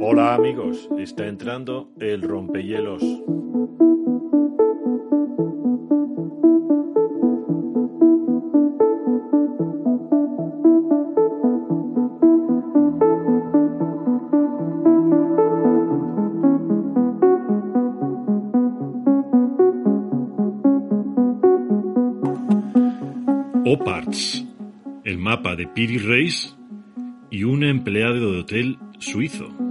Hola amigos, está entrando el rompehielos. Oparts, el mapa de Piri Reis y un empleado de hotel suizo.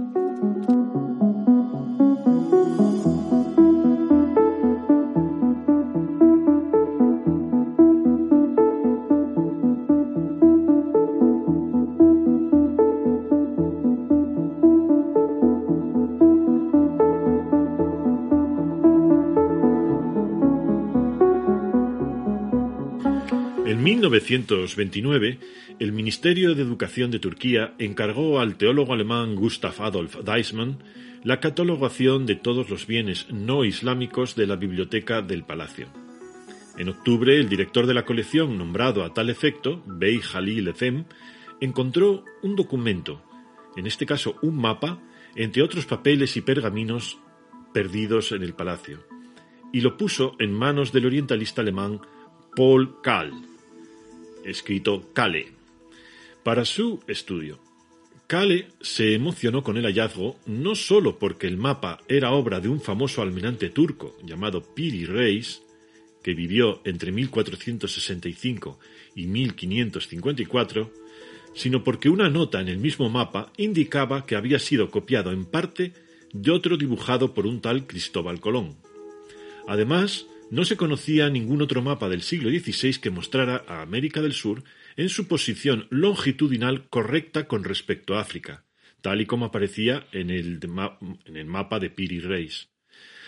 1929, el Ministerio de Educación de Turquía encargó al teólogo alemán Gustav Adolf Deismann la catalogación de todos los bienes no islámicos de la biblioteca del palacio. En octubre, el director de la colección, nombrado a tal efecto, Bey Jalil Efem, encontró un documento, en este caso un mapa, entre otros papeles y pergaminos perdidos en el palacio, y lo puso en manos del orientalista alemán Paul Kahl, escrito Kale, para su estudio. Kale se emocionó con el hallazgo no sólo porque el mapa era obra de un famoso almirante turco llamado Piri Reis, que vivió entre 1465 y 1554, sino porque una nota en el mismo mapa indicaba que había sido copiado en parte de otro dibujado por un tal Cristóbal Colón. Además, no se conocía ningún otro mapa del siglo XVI que mostrara a América del Sur en su posición longitudinal correcta con respecto a África, tal y como aparecía en el, mapa de Piri Reis.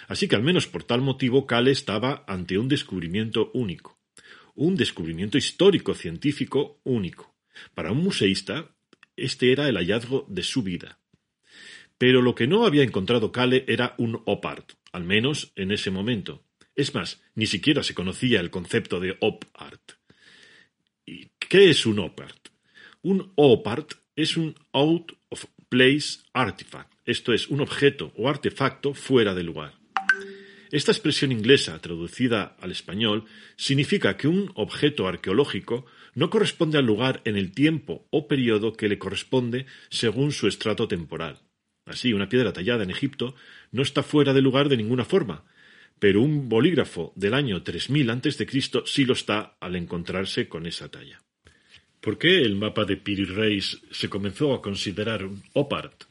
Así que al menos por tal motivo Kale estaba ante un descubrimiento único, un descubrimiento histórico científico único. Para un museísta, este era el hallazgo de su vida. Pero lo que no había encontrado Kale era un opart, al menos en ese momento. Es más, ni siquiera se conocía el concepto de op art. ¿Y qué es un op art? Un op art es un out of place artifact, esto es, un objeto o artefacto fuera de lugar. Esta expresión inglesa, traducida al español, significa que un objeto arqueológico no corresponde al lugar en el tiempo o periodo que le corresponde según su estrato temporal. Así, una piedra tallada en Egipto no está fuera de lugar de ninguna forma, pero un bolígrafo del año 3000 a.C. sí lo está al encontrarse con esa talla. ¿Por qué el mapa de Piri Reis se comenzó a considerar un opart?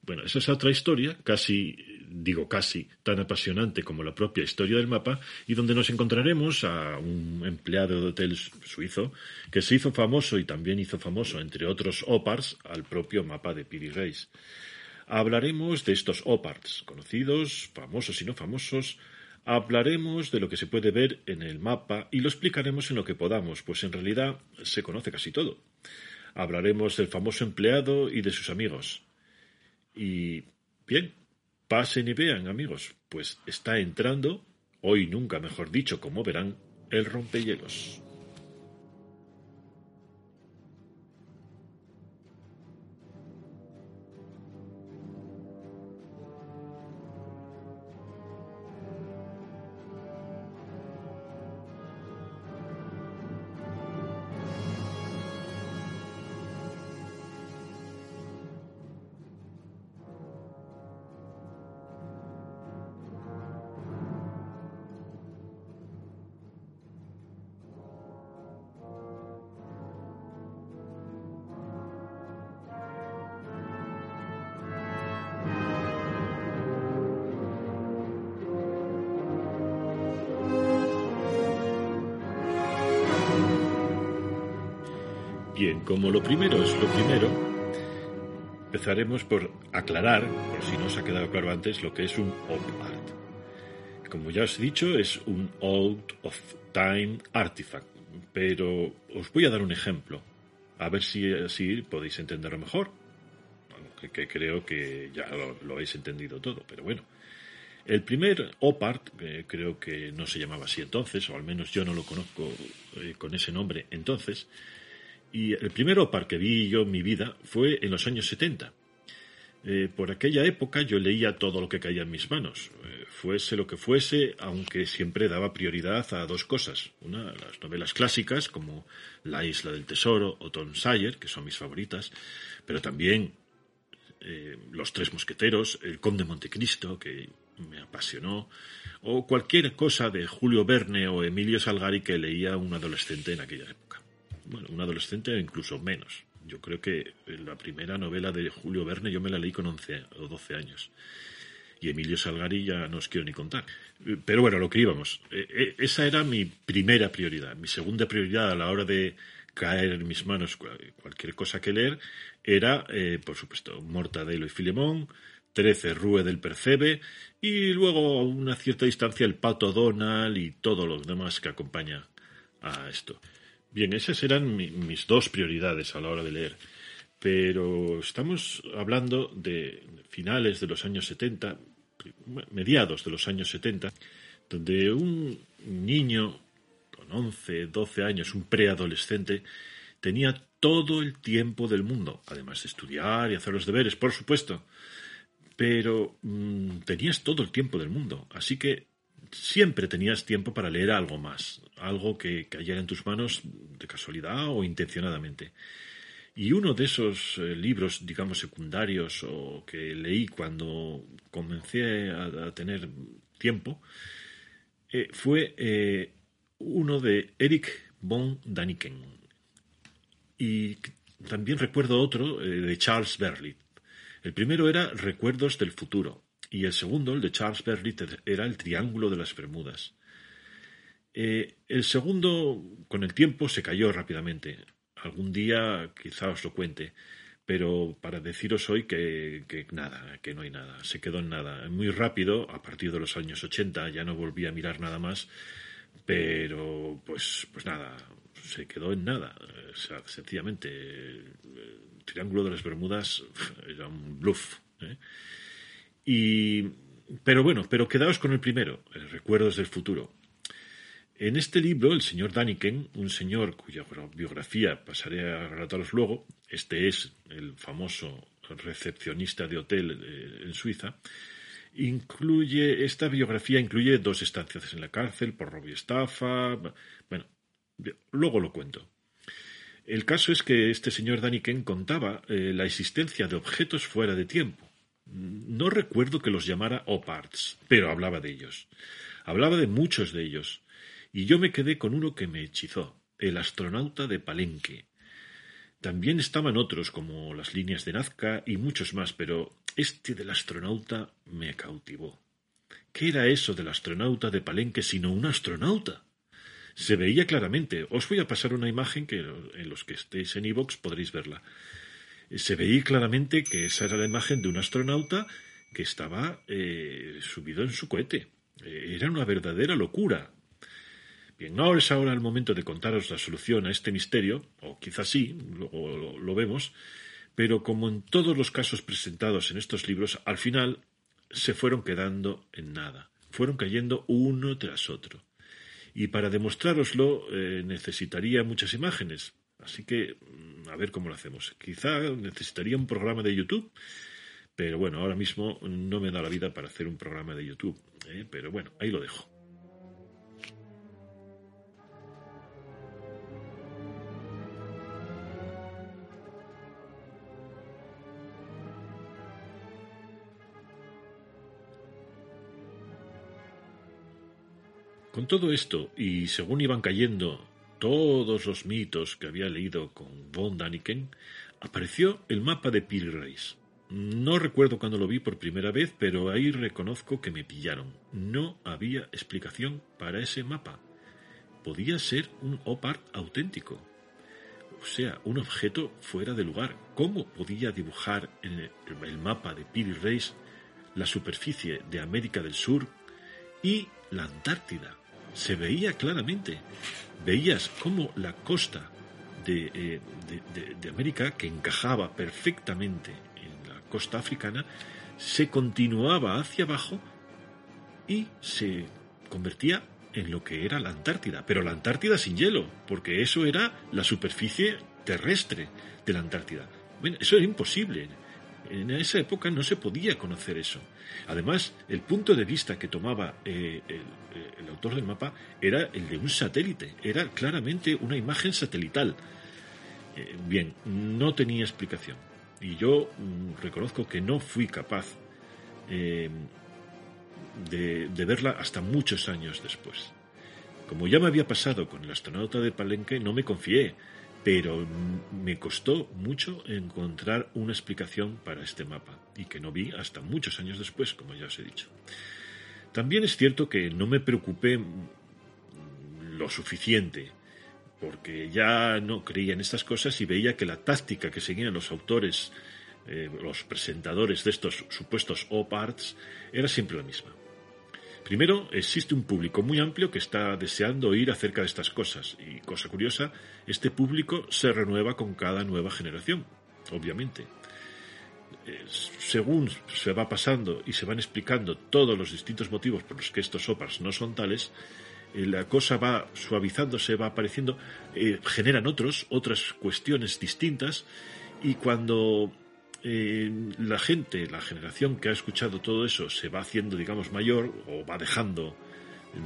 Bueno, esa es otra historia, casi, digo casi, tan apasionante como la propia historia del mapa, y donde nos encontraremos a un empleado de hotel suizo que se hizo famoso y también hizo famoso, entre otros opars, al propio mapa de Piri Reis. Hablaremos de estos oparts, conocidos, famosos y no famosos. Hablaremos de lo que se puede ver en el mapa y lo explicaremos en lo que podamos, pues en realidad se conoce casi todo. Hablaremos del famoso empleado y de sus amigos. Y bien, pasen y vean, amigos, pues está entrando, hoy nunca mejor dicho, como verán, el rompehielos. Empezaremos por aclarar, por si no os ha quedado claro antes, lo que es un op art. Como ya os he dicho, es un out of time artifact, pero os voy a dar un ejemplo, a ver si así podéis entenderlo mejor. Aunque que creo que ya lo, lo habéis entendido todo, pero bueno. El primer OPART, eh, creo que no se llamaba así entonces, o al menos yo no lo conozco eh, con ese nombre entonces, y el primer OPAR que vi yo en mi vida fue en los años 70. Eh, por aquella época yo leía todo lo que caía en mis manos, eh, fuese lo que fuese, aunque siempre daba prioridad a dos cosas. Una, las novelas clásicas, como La isla del tesoro o Tom Sawyer, que son mis favoritas, pero también eh, Los tres mosqueteros, El conde Montecristo, que me apasionó, o cualquier cosa de Julio Verne o Emilio Salgari que leía un adolescente en aquella época. Bueno, un adolescente incluso menos. Yo creo que la primera novela de Julio Verne yo me la leí con 11 o 12 años. Y Emilio Salgari ya no os quiero ni contar. Pero bueno, lo que íbamos. E, e, esa era mi primera prioridad. Mi segunda prioridad a la hora de caer en mis manos cualquier cosa que leer era, eh, por supuesto, Mortadelo y Filemón, 13 Rue del Percebe y luego a una cierta distancia el Pato Donald y todo lo demás que acompaña a esto. Bien, esas eran mis dos prioridades a la hora de leer. Pero estamos hablando de finales de los años 70, mediados de los años 70, donde un niño con 11, 12 años, un preadolescente, tenía todo el tiempo del mundo, además de estudiar y hacer los deberes, por supuesto. Pero mm, tenías todo el tiempo del mundo, así que siempre tenías tiempo para leer algo más, algo que cayera en tus manos de casualidad o intencionadamente. Y uno de esos eh, libros, digamos, secundarios o que leí cuando comencé a, tener tiempo, eh, fue eh, uno de Eric von Daniken. Y también recuerdo otro de Charles Berlitz. El primero era Recuerdos del futuro y el segundo, el de Charles Berlitz, era el Triángulo de las Bermudas. Eh, el segundo, con el tiempo, se cayó rápidamente. Algún día quizá os lo cuente, pero para deciros hoy que, que, nada, que no hay nada, se quedó en nada. Muy rápido, a partir de los años 80, ya no volví a mirar nada más, pero pues, pues nada, se quedó en nada. O sea, sencillamente, el Triángulo de las Bermudas era un bluff. ¿eh? Y, pero bueno, pero quedaos con el primero, Recuerdos del futuro. En este libro, el señor Daniken, un señor cuya biografía pasaré a relataros luego, este es el famoso recepcionista de hotel eh, en Suiza, incluye, esta biografía incluye dos estancias en la cárcel por robo y estafa. Bueno, luego lo cuento. El caso es que este señor Daniken contaba eh, la existencia de objetos fuera de tiempo no recuerdo que los llamara oparts, pero hablaba de ellos. Hablaba de muchos de ellos, y yo me quedé con uno que me hechizó, el astronauta de Palenque. También estaban otros, como las líneas de Nazca y muchos más, pero este del astronauta me cautivó. ¿Qué era eso del astronauta de Palenque sino un astronauta? Se veía claramente. Os voy a pasar una imagen que en los que estéis en iVox podréis verla se veía claramente que esa era la imagen de un astronauta que estaba eh, subido en su cohete. Eh, era una verdadera locura. Bien, no es ahora el momento de contaros la solución a este misterio, o quizás sí, luego lo vemos, pero como en todos los casos presentados en estos libros, al final se fueron quedando en nada, fueron cayendo uno tras otro. Y para demostrároslo eh, necesitaría muchas imágenes, Así que mm, a ver cómo lo hacemos. Quizá necesitaría un programa de YouTube, pero bueno, ahora mismo no me da la vida para hacer un programa de YouTube. ¿eh? Pero bueno, ahí lo dejo. Con todo esto, y según iban cayendo todos los mitos que había leído con von Daniken, apareció el mapa de Reis. No recuerdo cuándo lo vi por primera vez, pero ahí reconozco que me pillaron. No había explicación para ese mapa. Podía ser un opart auténtico. O sea, un objeto fuera de lugar. ¿Cómo podía dibujar en el mapa de Piri Reis la superficie de América del Sur y la Antártida? Se veía claramente veías cómo la costa eh, de, América, que encajaba perfectamente en la costa africana, se continuaba hacia abajo y se convertía en lo que era la Antártida, pero la Antártida sin hielo, porque eso era la superficie terrestre de la Antártida. Bueno, eso era imposible. En esa época no se podía conocer eso. Además, el punto de vista que tomaba eh, el, autor del mapa era el de un satélite, era claramente una imagen satelital. Eh, bien, no tenía explicación. Y yo mm, reconozco que no fui capaz eh, de, de verla hasta muchos años después. Como ya me había pasado con el astronauta de Palenque, no me confié, pero me costó mucho encontrar una explicación para este mapa y que no vi hasta muchos años después, como ya os he dicho. También es cierto que no me preocupé lo suficiente porque ya no creía en estas cosas y veía que la táctica que seguían los autores, eh, los presentadores de estos supuestos op-arts, era siempre la misma. Primero, existe un público muy amplio que está deseando oír acerca de estas cosas y, cosa curiosa, este público se renueva con cada nueva generación, obviamente. Eh, según se va pasando y se van explicando todos los distintos motivos por los que estos OPARs no son tales, eh, la cosa va suavizándose, va apareciendo, eh, generan otros, otras cuestiones distintas y cuando la gente, la generación que ha escuchado todo eso se va haciendo, digamos, mayor o va dejando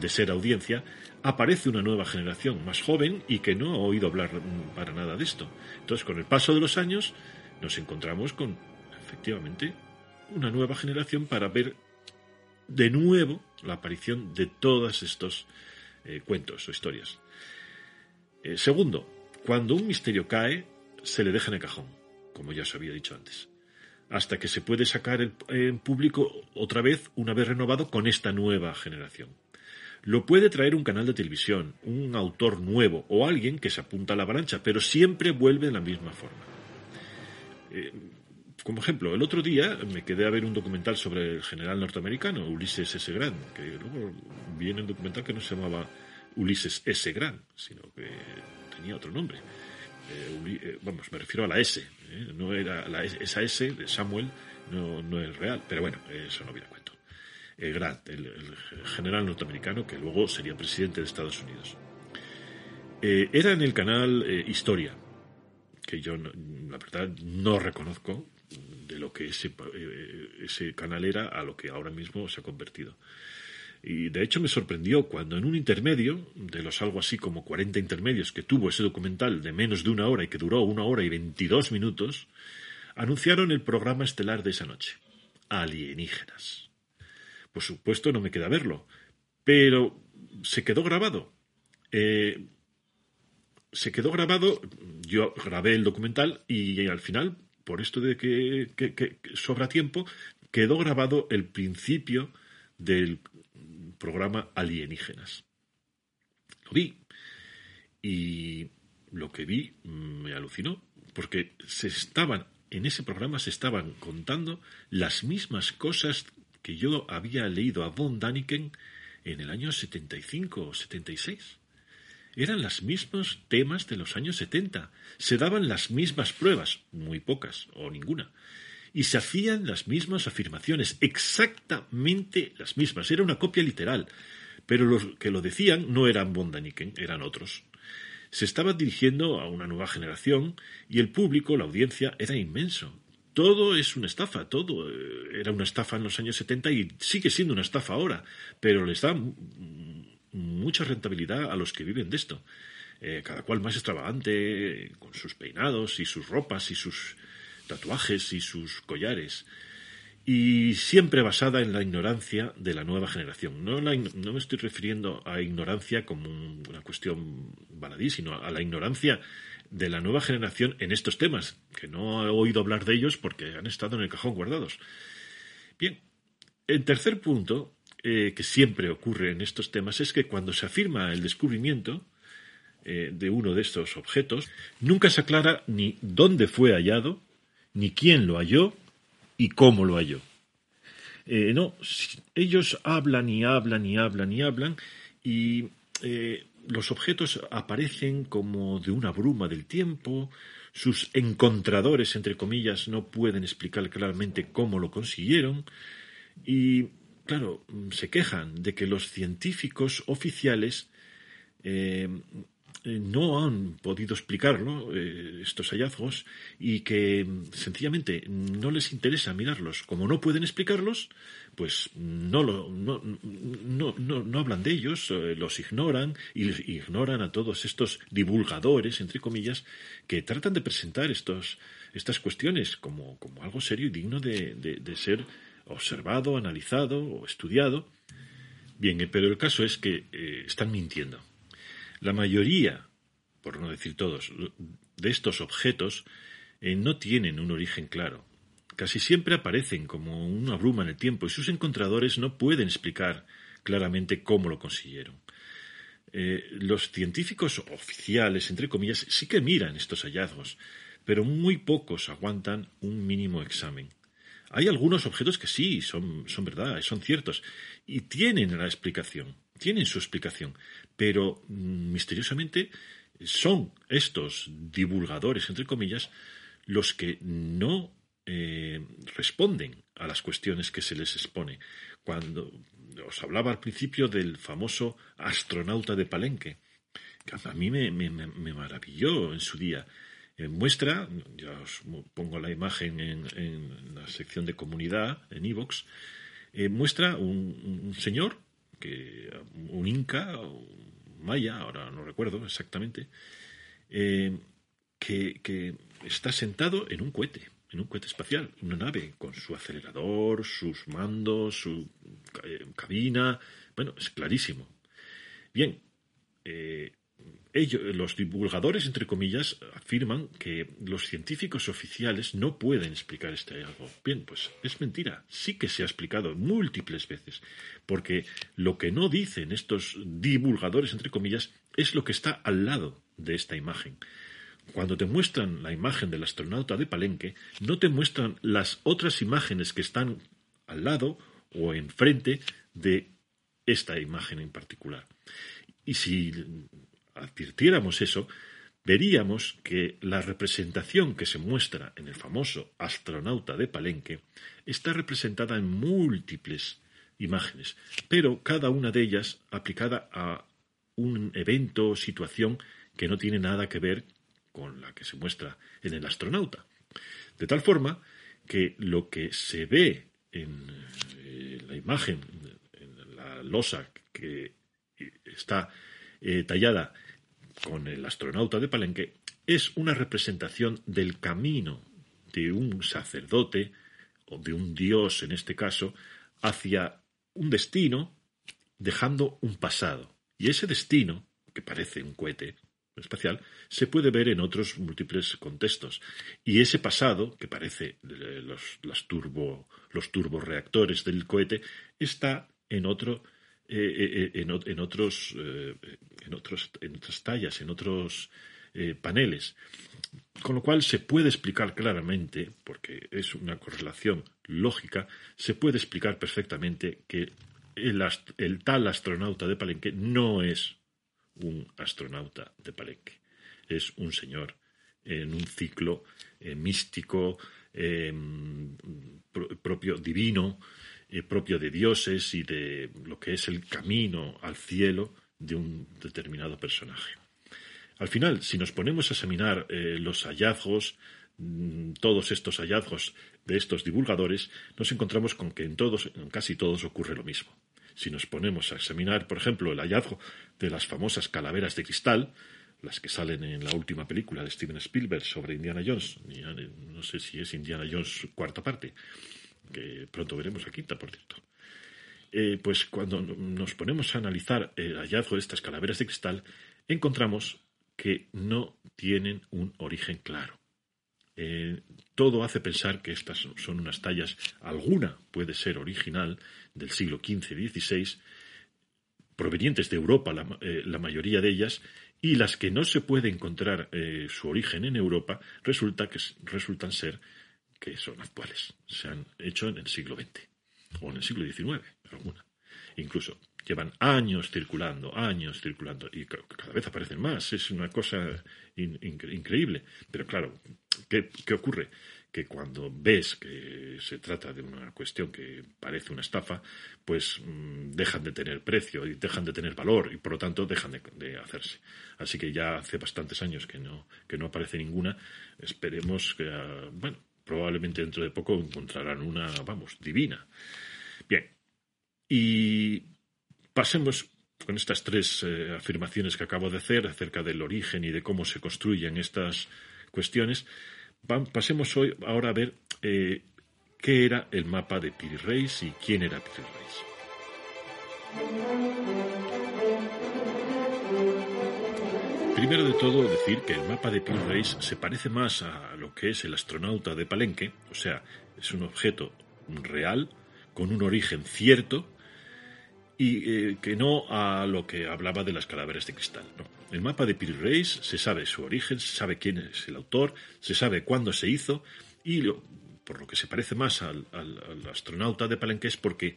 de ser audiencia, aparece una nueva generación más joven y que no ha oído hablar para nada de esto. Entonces, con el paso de los años, nos encontramos con, efectivamente, una nueva generación para ver de nuevo la aparición de todos estos eh, cuentos o historias. Eh, segundo, cuando un misterio cae, se le deja en el cajón como ya os había dicho antes, hasta que se puede sacar en público otra vez una vez renovado con esta nueva generación. Lo puede traer un canal de televisión, un autor nuevo o alguien que se apunta a la avalancha, pero siempre vuelve de la misma forma. Eh, como ejemplo, el otro día me quedé a ver un documental sobre el general norteamericano, Ulises S. Grant, que luego viene el documental que no se llamaba Ulises S. Grant, sino que tenía otro nombre. Eh, eh, vamos, me refiero a la S, ¿eh? no era la, esa S de Samuel no, es real, pero bueno, eso no viene a cuento. Grant, el, general norteamericano que luego sería presidente de Estados Unidos. era en el canal Historia, que yo la verdad no reconozco de lo que ese, ese canal era a lo que ahora mismo se ha convertido. Y de hecho me sorprendió cuando en un intermedio, de los algo así como 40 intermedios que tuvo ese documental de menos de una hora y que duró una hora y 22 minutos, anunciaron el programa estelar de esa noche, Alienígenas. Por supuesto no me queda verlo, pero se quedó grabado. Eh, se quedó grabado, yo grabé el documental y, al final, por esto de que sobra tiempo, quedó grabado el principio del programa Alienígenas. Lo vi y lo que vi me alucinó porque se estaban en ese programa se estaban contando las mismas cosas que yo había leído a von Daniken en el año 75 o 76. Eran los mismos temas de los años 70. Se daban las mismas pruebas, muy pocas o ninguna, y se hacían las mismas afirmaciones, exactamente las mismas. Era una copia literal, pero los que lo decían no eran Bondaniken, eran otros. Se estaba dirigiendo a una nueva generación y el público, la audiencia, era inmenso. Todo es una estafa, todo eh, era una estafa en los años 70 y sigue siendo una estafa ahora, pero les da mucha rentabilidad a los que viven de esto. Eh, cada cual más extravagante, con sus peinados y sus ropas y sus tatuajes y sus collares, y siempre basada en la ignorancia de la nueva generación. No, no me estoy refiriendo a ignorancia como una cuestión baladí, sino a la ignorancia de la nueva generación en estos temas, que no he oído hablar de ellos porque han estado en el cajón guardados. Bien, el tercer punto eh, que siempre ocurre en estos temas es que cuando se afirma el descubrimiento eh, de uno de estos objetos, nunca se aclara ni dónde fue hallado, ni quién lo halló y cómo lo halló. Eh, no, ellos hablan y hablan y hablan y hablan y eh, los objetos aparecen como de una bruma del tiempo, sus encontradores, entre comillas, no pueden explicar claramente cómo lo consiguieron y, claro, se quejan de que los científicos oficiales eh, no han podido explicarlo, eh, estos hallazgos, y que mm, sencillamente no les interesa mirarlos. Como no pueden explicarlos, pues no, lo, no, no, no, hablan de ellos, eh, los ignoran y ignoran a todos estos divulgadores, entre comillas, que tratan de presentar estos, estas cuestiones como, como algo serio y digno de, de ser observado, analizado o estudiado. Bien, pero el caso es que están mintiendo. La mayoría, por no decir todos, de estos objetos eh, no tienen un origen claro. Casi siempre aparecen como una bruma en el tiempo y sus encontradores no pueden explicar claramente cómo lo consiguieron. Eh, los científicos oficiales, entre comillas, sí que miran estos hallazgos, pero muy pocos aguantan un mínimo examen. Hay algunos objetos que sí, son, son verdad, son ciertos, y tienen la explicación, tienen su explicación, pero mm, misteriosamente son estos divulgadores, entre comillas, los que no eh, responden a las cuestiones que se les expone. Cuando os hablaba al principio del famoso astronauta de Palenque, que a mí me, maravilló en su día. Muestra, ya os pongo la imagen en, la sección de comunidad, en Evox, eh, muestra un, señor, que, un inca, maya, ahora no recuerdo exactamente, eh, que, está sentado en un cohete, en un cohete espacial, una nave, con su acelerador, sus mandos, su eh, cabina. Bueno, es clarísimo. Bien, eh, ellos, los divulgadores, entre comillas, afirman que los científicos oficiales no pueden explicar este hallazgo. Bien, pues es mentira. Sí que se ha explicado múltiples veces, porque lo que no dicen estos divulgadores, entre comillas, es lo que está al lado de esta imagen. Cuando te muestran la imagen del astronauta de Palenque, no te muestran las otras imágenes que están al lado o enfrente de esta imagen en particular. Y si advirtiéramos eso, veríamos que la representación que se muestra en el famoso astronauta de Palenque está representada en múltiples imágenes, pero cada una de ellas aplicada a un evento o situación que no tiene nada que ver con la que se muestra en el astronauta. De tal forma que lo que se ve en eh, la imagen, en la losa que está eh, tallada con el astronauta de Palenque es una representación del camino de un sacerdote o de un dios en este caso hacia un destino dejando un pasado. Y ese destino, que parece un cohete espacial, se puede ver en otros múltiples contextos. Y ese pasado, que parece eh, los, las turbo, los del cohete, está en otro eh, eh, en, otros, eh, en, otros, en otras tallas, en otros paneles. Con lo cual se puede explicar claramente, porque es una correlación lógica, se puede explicar perfectamente que el, el tal astronauta de Palenque no es un astronauta de Palenque, es un señor en un ciclo místico, propio divino, eh, propio de dioses y de lo que es el camino al cielo de un determinado personaje. Al final, si nos ponemos a examinar eh, los hallazgos, mm, todos estos hallazgos de estos divulgadores, nos encontramos con que en todos, en casi todos ocurre lo mismo. Si nos ponemos a examinar, por ejemplo, el hallazgo de las famosas calaveras de cristal, las que salen en la última película de Steven Spielberg sobre Indiana Jones, no sé si es Indiana Jones cuarta parte, que pronto veremos aquí, por cierto. Eh, pues cuando nos ponemos a analizar el hallazgo de estas calaveras de cristal, encontramos que no tienen un origen claro. Eh, todo hace pensar que estas son unas tallas, alguna puede ser original del siglo XV-XVI, provenientes de Europa, eh, la, mayoría de ellas, y las que no se puede encontrar su origen en Europa, resulta que resultan ser que son actuales. Se han hecho en el siglo XX o en el siglo XIX, alguna. Incluso llevan años circulando, años circulando, y cada vez aparecen más. Es una cosa increíble. Pero claro, ¿qué, ocurre? que cuando ves que se trata de una cuestión que parece una estafa, pues mm, dejan de tener precio y dejan de tener valor y por lo tanto dejan de, hacerse. Así que ya hace bastantes años que no, que no aparece ninguna. Esperemos que, ah, bueno, probablemente dentro de poco encontrarán una, vamos, divina. Bien. Y pasemos con estas tres eh, afirmaciones que acabo de hacer acerca del origen y de cómo se construyen estas cuestiones, pasemos hoy ahora a ver eh, qué era el mapa de Piri Reis y quién era Piri Reis. Primero de todo, decir que el mapa de Piri Reis se parece más a lo que es el astronauta de Palenque, o sea, es un objeto real, con un origen cierto, y eh, que no a lo que hablaba de las calaveras de cristal. El mapa de Piri Reis se sabe su origen, se sabe quién es el autor, se sabe cuándo se hizo y por lo que se parece más al, astronauta de Palenque es porque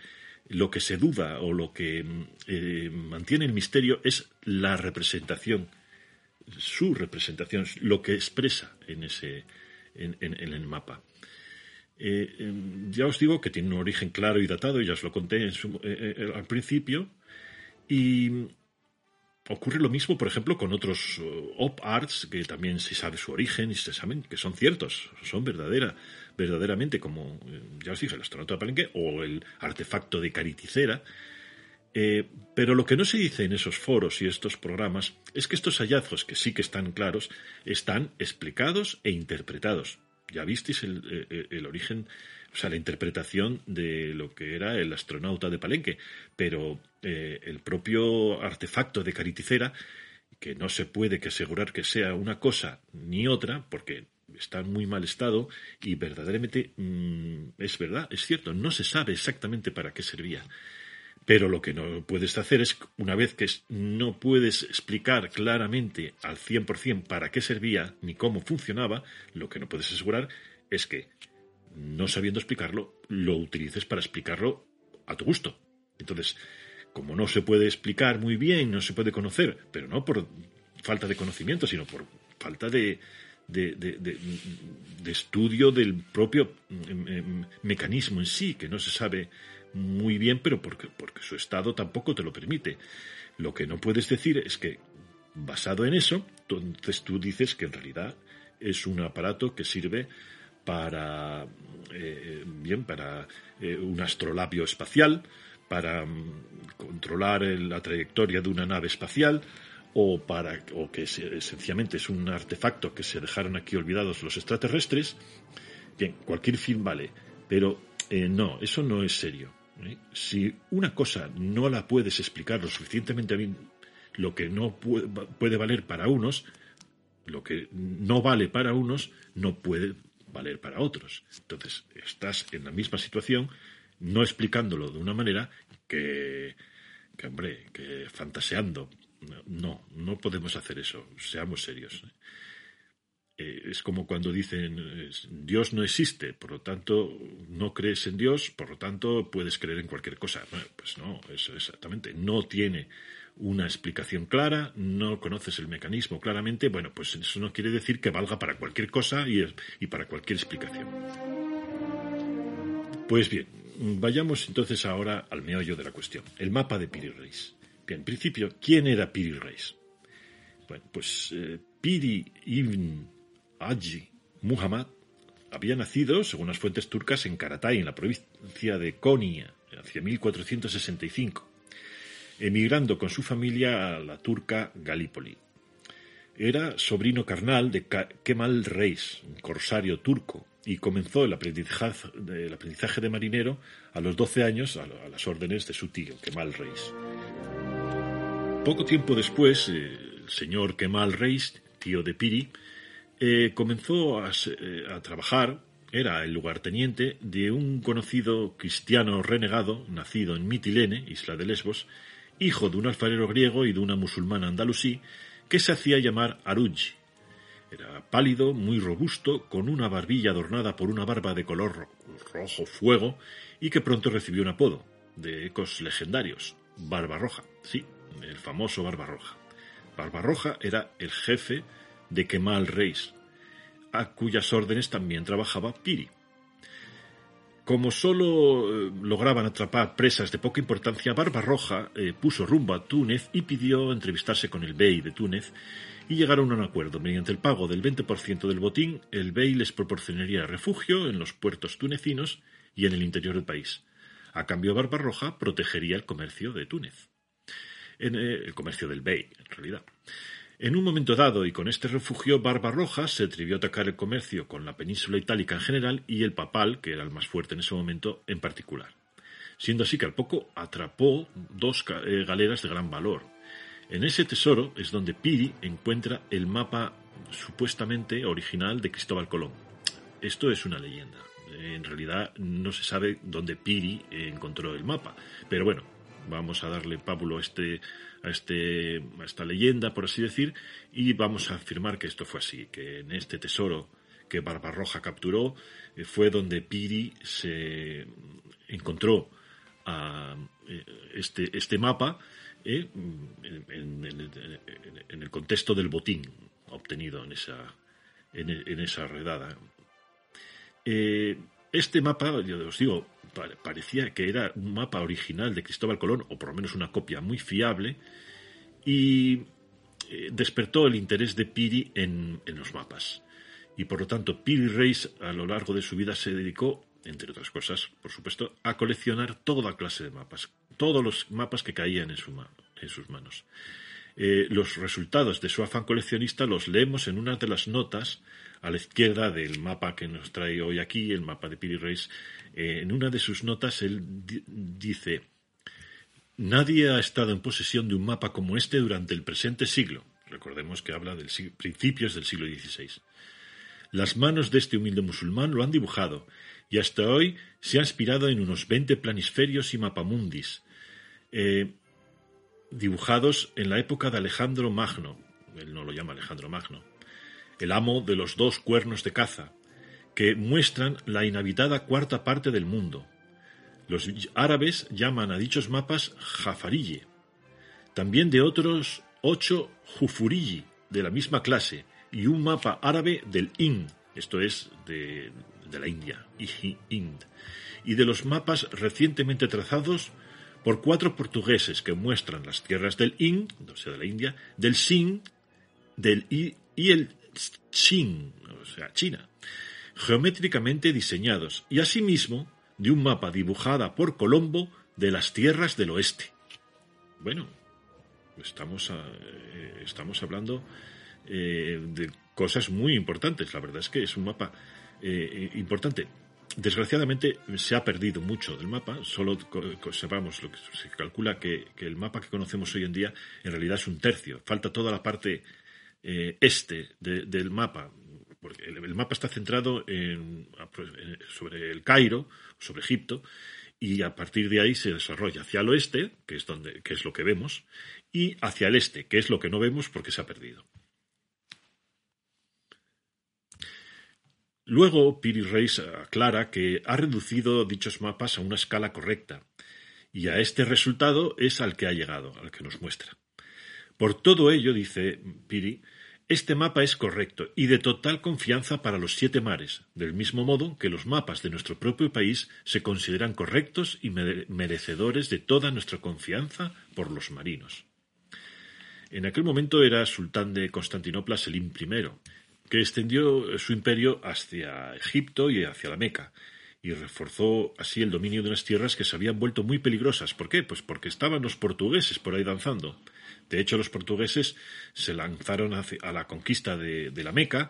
lo que se duda o lo que eh, mantiene el misterio es la representación, su representación, lo que expresa en, ese, en el mapa. Eh, em, ya os digo que tiene un origen claro y datado, ya os lo conté eh, eh, al principio, y ocurre lo mismo, por ejemplo, con otros op arts que también se sabe su origen y se saben que son ciertos, son verdadera, verdaderamente, como ya os dije, el astronauta de Palenque o el artefacto de Cariticera. Pero lo que no se dice en esos foros y estos programas es que estos hallazgos, que sí que están claros, están explicados e interpretados ya visteis eh, eh, el, origen, o sea, la interpretación de lo que era el astronauta de Palenque, pero eh, el propio artefacto de Cariticera, que no se puede que asegurar que sea una cosa ni otra, porque está en muy mal estado y verdaderamente mm, es verdad, es cierto, no se sabe exactamente para qué servía. Pero lo que no puedes hacer es, una vez que no puedes explicar claramente al 100% para qué servía ni cómo funcionaba, lo que no puedes asegurar es que, no sabiendo explicarlo, lo utilices para explicarlo a tu gusto. Entonces, como no se puede explicar muy bien, no se puede conocer, pero no por falta de conocimiento, sino por falta de, estudio del propio mm, mm, mecanismo en sí, que no se sabe muy bien, pero porque, porque su estado tampoco te lo permite. Lo que no puedes decir es que, basado en eso, entonces tú dices que en realidad es un aparato que sirve para, eh, bien, para eh, un astrolabio espacial, para mm, controlar la trayectoria de una nave espacial, o para o que sencillamente es un artefacto que se dejaron aquí olvidados los extraterrestres. Bien, cualquier fin vale, pero eh, no, eso no es serio. ¿Eh? Si una cosa no la puedes explicar lo suficientemente bien, lo que no puede, valer para unos, lo que no vale para unos, no puede valer para otros. Entonces, estás en la misma situación, no explicándolo de una manera que, que hombre, que fantaseando. No, no podemos hacer eso, seamos serios. ¿eh? Eh, es como cuando dicen Dios no existe, por lo tanto no crees en Dios, por lo tanto puedes creer en cualquier cosa. pues no, eso exactamente. No tiene una explicación clara, no conoces el mecanismo claramente, bueno, pues eso no quiere decir que valga para cualquier cosa y, y para cualquier explicación. Pues bien, vayamos entonces ahora al meollo de la cuestión, el mapa de Piri Reis. Bien, en principio, ¿quién era Piri Reis? Bueno, pues eh, Piri ibn Haji Muhammad había nacido, según las fuentes turcas, en Karatay, en la provincia de Konya, hacia 1465, emigrando con su familia a la turca Galípoli. Era sobrino carnal de Kemal Reis, un corsario turco, y comenzó el aprendizaje, de marinero a los 12 años a, las órdenes de su tío, Kemal Reis. Poco tiempo después, el señor Kemal Reis, tío de Piri, eh, comenzó eh, a, trabajar, era el lugarteniente de un conocido cristiano renegado, nacido en Mitilene, isla de Lesbos, hijo de un alfarero griego y de una musulmana andalusí, que se hacía llamar Aruji. Era pálido, muy robusto, con una barbilla adornada por una barba de color rojo fuego y que pronto recibió un apodo, de ecos legendarios, Barbarroja, sí, el famoso Barbarroja. Barbarroja era el jefe de Kemal Reis, a cuyas órdenes también trabajaba Piri. Como solo eh, lograban atrapar presas de poca importancia, Barbarroja eh, puso rumbo a Túnez y pidió entrevistarse con el bey de Túnez y llegaron a un acuerdo. Mediante el pago del 20% del botín, el bey les proporcionaría refugio en los puertos tunecinos y en el interior del país. A cambio, Barbarroja protegería el comercio de Túnez. En, eh, el comercio del bey, en realidad. En un momento dado, y con este refugio, Barbarroja se atrevió a atacar el comercio con la península itálica en general y el papal, que era el más fuerte en ese momento, en particular. Siendo así que al poco atrapó dos eh, galeras de gran valor. En ese tesoro es donde Piri encuentra el mapa supuestamente original de Cristóbal Colón. Esto es una leyenda. En realidad no se sabe dónde Piri encontró el mapa. Pero bueno, vamos a darle pábulo a este a, este, a esta leyenda, por así decir, y vamos a afirmar que esto fue así, que en este tesoro que Barbarroja capturó eh, fue donde Piri se encontró eh, este, este mapa eh, en, el contexto del botín obtenido en esa, en, esa redada. Este mapa, yo os digo, parecía que era un mapa original de Cristóbal Colón, o por lo menos una copia muy fiable, y eh, despertó el interés de Piri en, los mapas. Y por lo tanto, Piri Reis a lo largo de su vida se dedicó, entre otras cosas, por supuesto, a coleccionar toda clase de mapas, todos los mapas que caían en, en sus manos. Eh, los resultados de su afán coleccionista los leemos en una de las notas a la izquierda del mapa que nos trae hoy aquí, el mapa de Piri Reis, eh, en una de sus notas él dice, Nadie ha estado en posesión de un mapa como este durante el presente siglo. Recordemos que habla de principios del siglo XVI. Las manos de este humilde musulmán lo han dibujado, y hasta hoy se ha inspirado en unos veinte planisferios y mapamundis, eh, dibujados en la época de Alejandro Magno, él no lo llama Alejandro Magno, el amo de los dos cuernos de caza, que muestran la inhabitada cuarta parte del mundo. Los árabes llaman a dichos mapas Jafarille, también de otros ocho Jufurille de la misma clase y un mapa árabe del Ind, esto es de, la India, Ind, y de los mapas recientemente trazados por cuatro portugueses que muestran las tierras del Ind, o sea, de la India, del Sind, del y el Chin, o sea, China geométricamente diseñados y asimismo de un mapa dibujada por Colombo de las tierras del oeste. Bueno, estamos, eh, estamos hablando eh, de cosas muy importantes. La verdad es que es un mapa eh, importante. Desgraciadamente se ha perdido mucho del mapa, solo sepamos lo que se calcula que, el mapa que conocemos hoy en día en realidad es un tercio. Falta toda la parte este del mapa, porque el, mapa está centrado sobre el Cairo, sobre Egipto, y a partir de ahí se desarrolla hacia el oeste, que es, donde, que es lo que vemos, y hacia el este, que es lo que no vemos porque se ha perdido. Luego, Piri Reis aclara que ha reducido dichos mapas a una escala correcta, y a este resultado es al que ha llegado, al que nos muestra. Por todo ello, dice Piri, este mapa es correcto y de total confianza para los siete mares, del mismo modo que los mapas de nuestro propio país se consideran correctos y merecedores de toda nuestra confianza por los marinos. En aquel momento era sultán de Constantinopla Selim I, que extendió su imperio hacia Egipto y hacia la Meca, y reforzó así el dominio de unas tierras que se habían vuelto muy peligrosas. ¿Por qué? Pues porque estaban los portugueses por ahí danzando. De hecho, los portugueses se lanzaron a la conquista de, la Meca,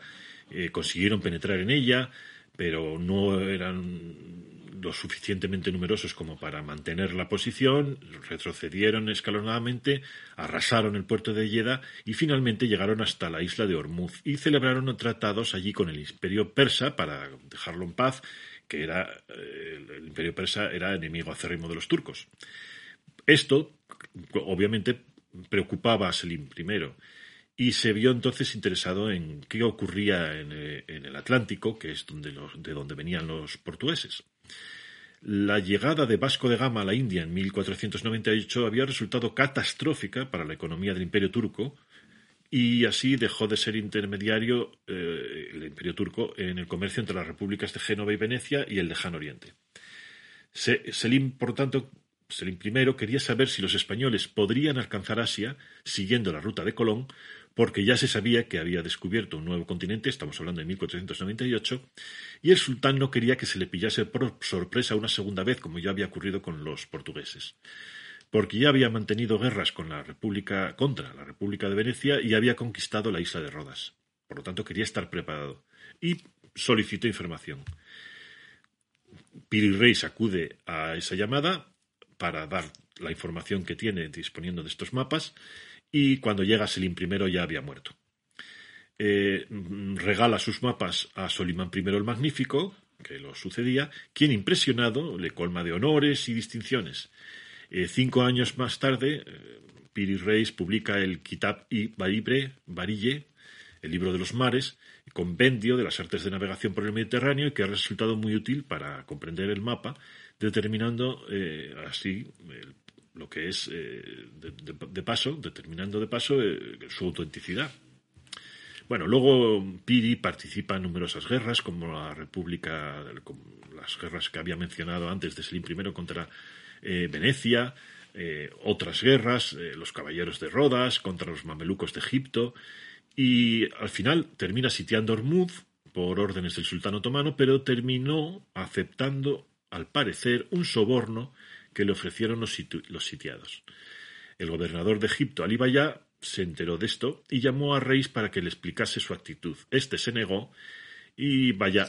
eh, consiguieron penetrar en ella, pero no eran lo suficientemente numerosos como para mantener la posición, retrocedieron escalonadamente, arrasaron el puerto de Yeda y finalmente llegaron hasta la isla de Hormuz y celebraron tratados allí con el imperio persa para dejarlo en paz, que era eh, el imperio persa era enemigo acérrimo de los turcos. Esto, obviamente, preocupaba a Selim I y se vio entonces interesado en qué ocurría en, eh, el Atlántico, que es donde de donde venían los portugueses. La llegada de Vasco de Gama a la India en 1498 había resultado catastrófica para la economía del imperio turco y así dejó de ser intermediario eh, el imperio turco en el comercio entre las repúblicas de Génova y Venecia y el lejano oriente. Selim, por tanto, Selim I quería saber si los españoles podrían alcanzar Asia siguiendo la ruta de Colón, porque ya se sabía que había descubierto un nuevo continente, estamos hablando de 1498, y el sultán no quería que se le pillase por sorpresa una segunda vez, como ya había ocurrido con los portugueses porque ya había mantenido guerras con la República contra la República de Venecia y había conquistado la isla de Rodas. Por lo tanto, quería estar preparado y solicitó información. Piri Reis acude a esa llamada para dar la información que tiene disponiendo de estos mapas y cuando llega Selim I ya había muerto. Eh, regala sus mapas a Solimán I el Magnífico, que lo sucedía, quien impresionado le colma de honores y distinciones eh, cinco años más tarde, eh, Piri Reis publica el Kitab i Baribre, Barille, el libro de los mares, compendio de las artes de navegación por el Mediterráneo que ha resultado muy útil para comprender el mapa, determinando eh, así lo que es de, paso, determinando de paso su autenticidad. Bueno, luego Piri participa en numerosas guerras, como la República, las guerras que había mencionado antes de Selim I contra eh, Venecia, eh, otras guerras, eh, los caballeros de Rodas contra los mamelucos de Egipto, y al final termina sitiando Ormuz por órdenes del sultán otomano, pero terminó aceptando, al parecer, un soborno que le ofrecieron los, sitiados. El gobernador de Egipto, Ali Bayá, se enteró de esto y llamó a Reis para que le explicase su actitud. Este se negó y Bayá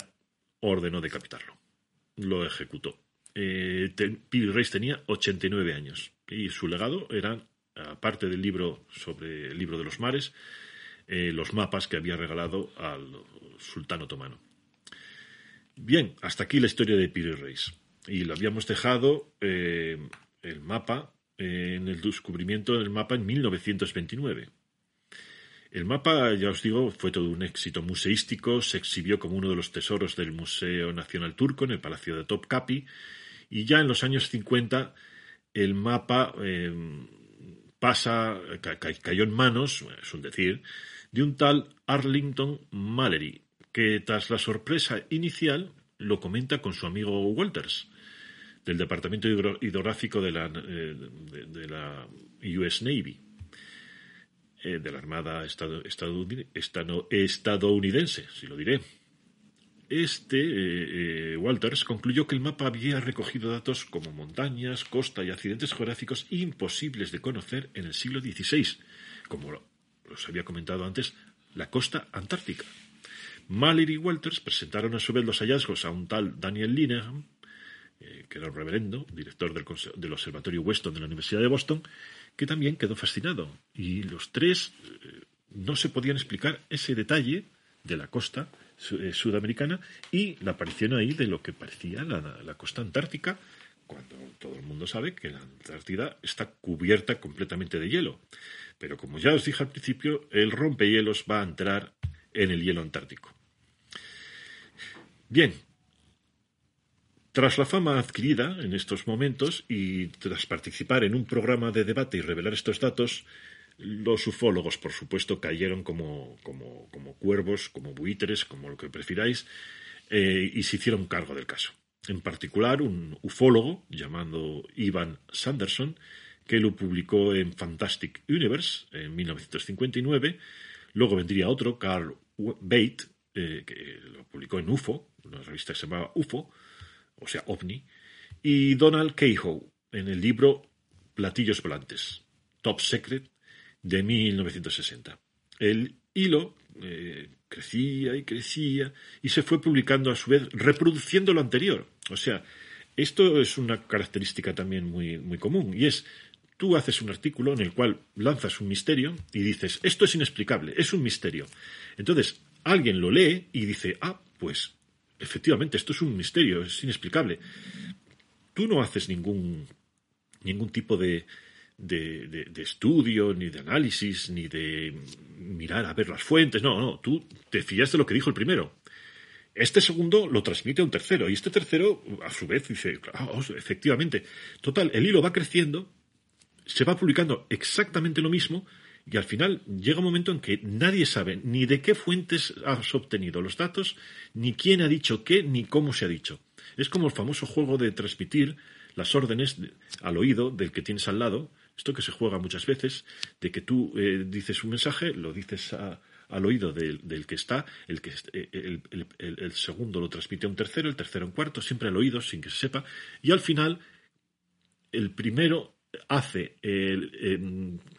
ordenó decapitarlo. Lo ejecutó eh, Reis tenía 89 años y su legado era, aparte del libro sobre el libro de los mares, eh, los mapas que había regalado al sultán otomano. Bien, hasta aquí la historia de Piri Reis. Y lo habíamos dejado eh, el mapa eh, en el descubrimiento del mapa en 1929. El mapa, ya os digo, fue todo un éxito museístico, se exhibió como uno de los tesoros del Museo Nacional Turco en el Palacio de Topkapi y ya en los años 50 el mapa eh, pasa, cayó en manos, es un decir, de un tal Arlington Mallory, que tras la sorpresa inicial lo comenta con su amigo Walters, del Departamento Hidrográfico de la, eh, US Navy, eh, de la Armada estadounidense, si lo diré. Este, eh, Walters, concluyó que el mapa había recogido datos como montañas, costa y accidentes geográficos imposibles de conocer en el siglo XVI, como os había comentado antes, la costa antártica. Mallory y Walters presentaron a su vez los hallazgos a un tal Daniel Linehan, eh, que era un reverendo, director del, Observatorio Weston de la Universidad de Boston, que también quedó fascinado. Y los tres no se podían explicar ese detalle de la costa eh, sudamericana y la aparición ahí de lo que parecía la, costa antártica, cuando todo el mundo sabe que la Antártida está cubierta completamente de hielo. Pero como ya os dije al principio, el rompehielos va a entrar en el hielo antártico. Bien, tras la fama adquirida en estos momentos y tras participar en un programa de debate y revelar estos datos, los ufólogos, por supuesto, cayeron como, como, cuervos, como buitres, como lo que prefiráis, eh, y se hicieron cargo del caso. En particular, un ufólogo llamado Ivan Sanderson, que lo publicó en Fantastic Universe en 1959. Luego vendría otro, Carl Bate, eh, que lo publicó en UFO, una revista que se llamaba UFO, o sea, OVNI, y Donald Cahoe en el libro Platillos Volantes, Top Secret, de 1960. El hilo eh, crecía y crecía y se fue publicando a su vez reproduciendo lo anterior. O sea, esto es una característica también muy, muy común y es tú haces un artículo en el cual lanzas un misterio y dices esto es inexplicable, es un misterio. Entonces alguien lo lee y dice ah, pues efectivamente esto es un misterio, es inexplicable. Tú no haces ningún, ningún tipo de, de, estudio, ni de análisis, ni de mirar a ver las fuentes. No, no, tú te fías de lo que dijo el primero. Este segundo lo transmite a un tercero y este tercero, a su vez, dice, oh, efectivamente, total, el hilo va creciendo, se va publicando exactamente lo mismo y al final llega un momento en que nadie sabe ni de qué fuentes has obtenido los datos, ni quién ha dicho qué, ni cómo se ha dicho. Es como el famoso juego de transmitir las órdenes al oído del que tienes al lado, esto que se juega muchas veces, de que tú eh, dices un mensaje, lo dices al oído del, que está, el, que, eh, el, segundo lo transmite a un tercero, el tercero a un cuarto, siempre al oído, sin que se sepa, y al final el primero hace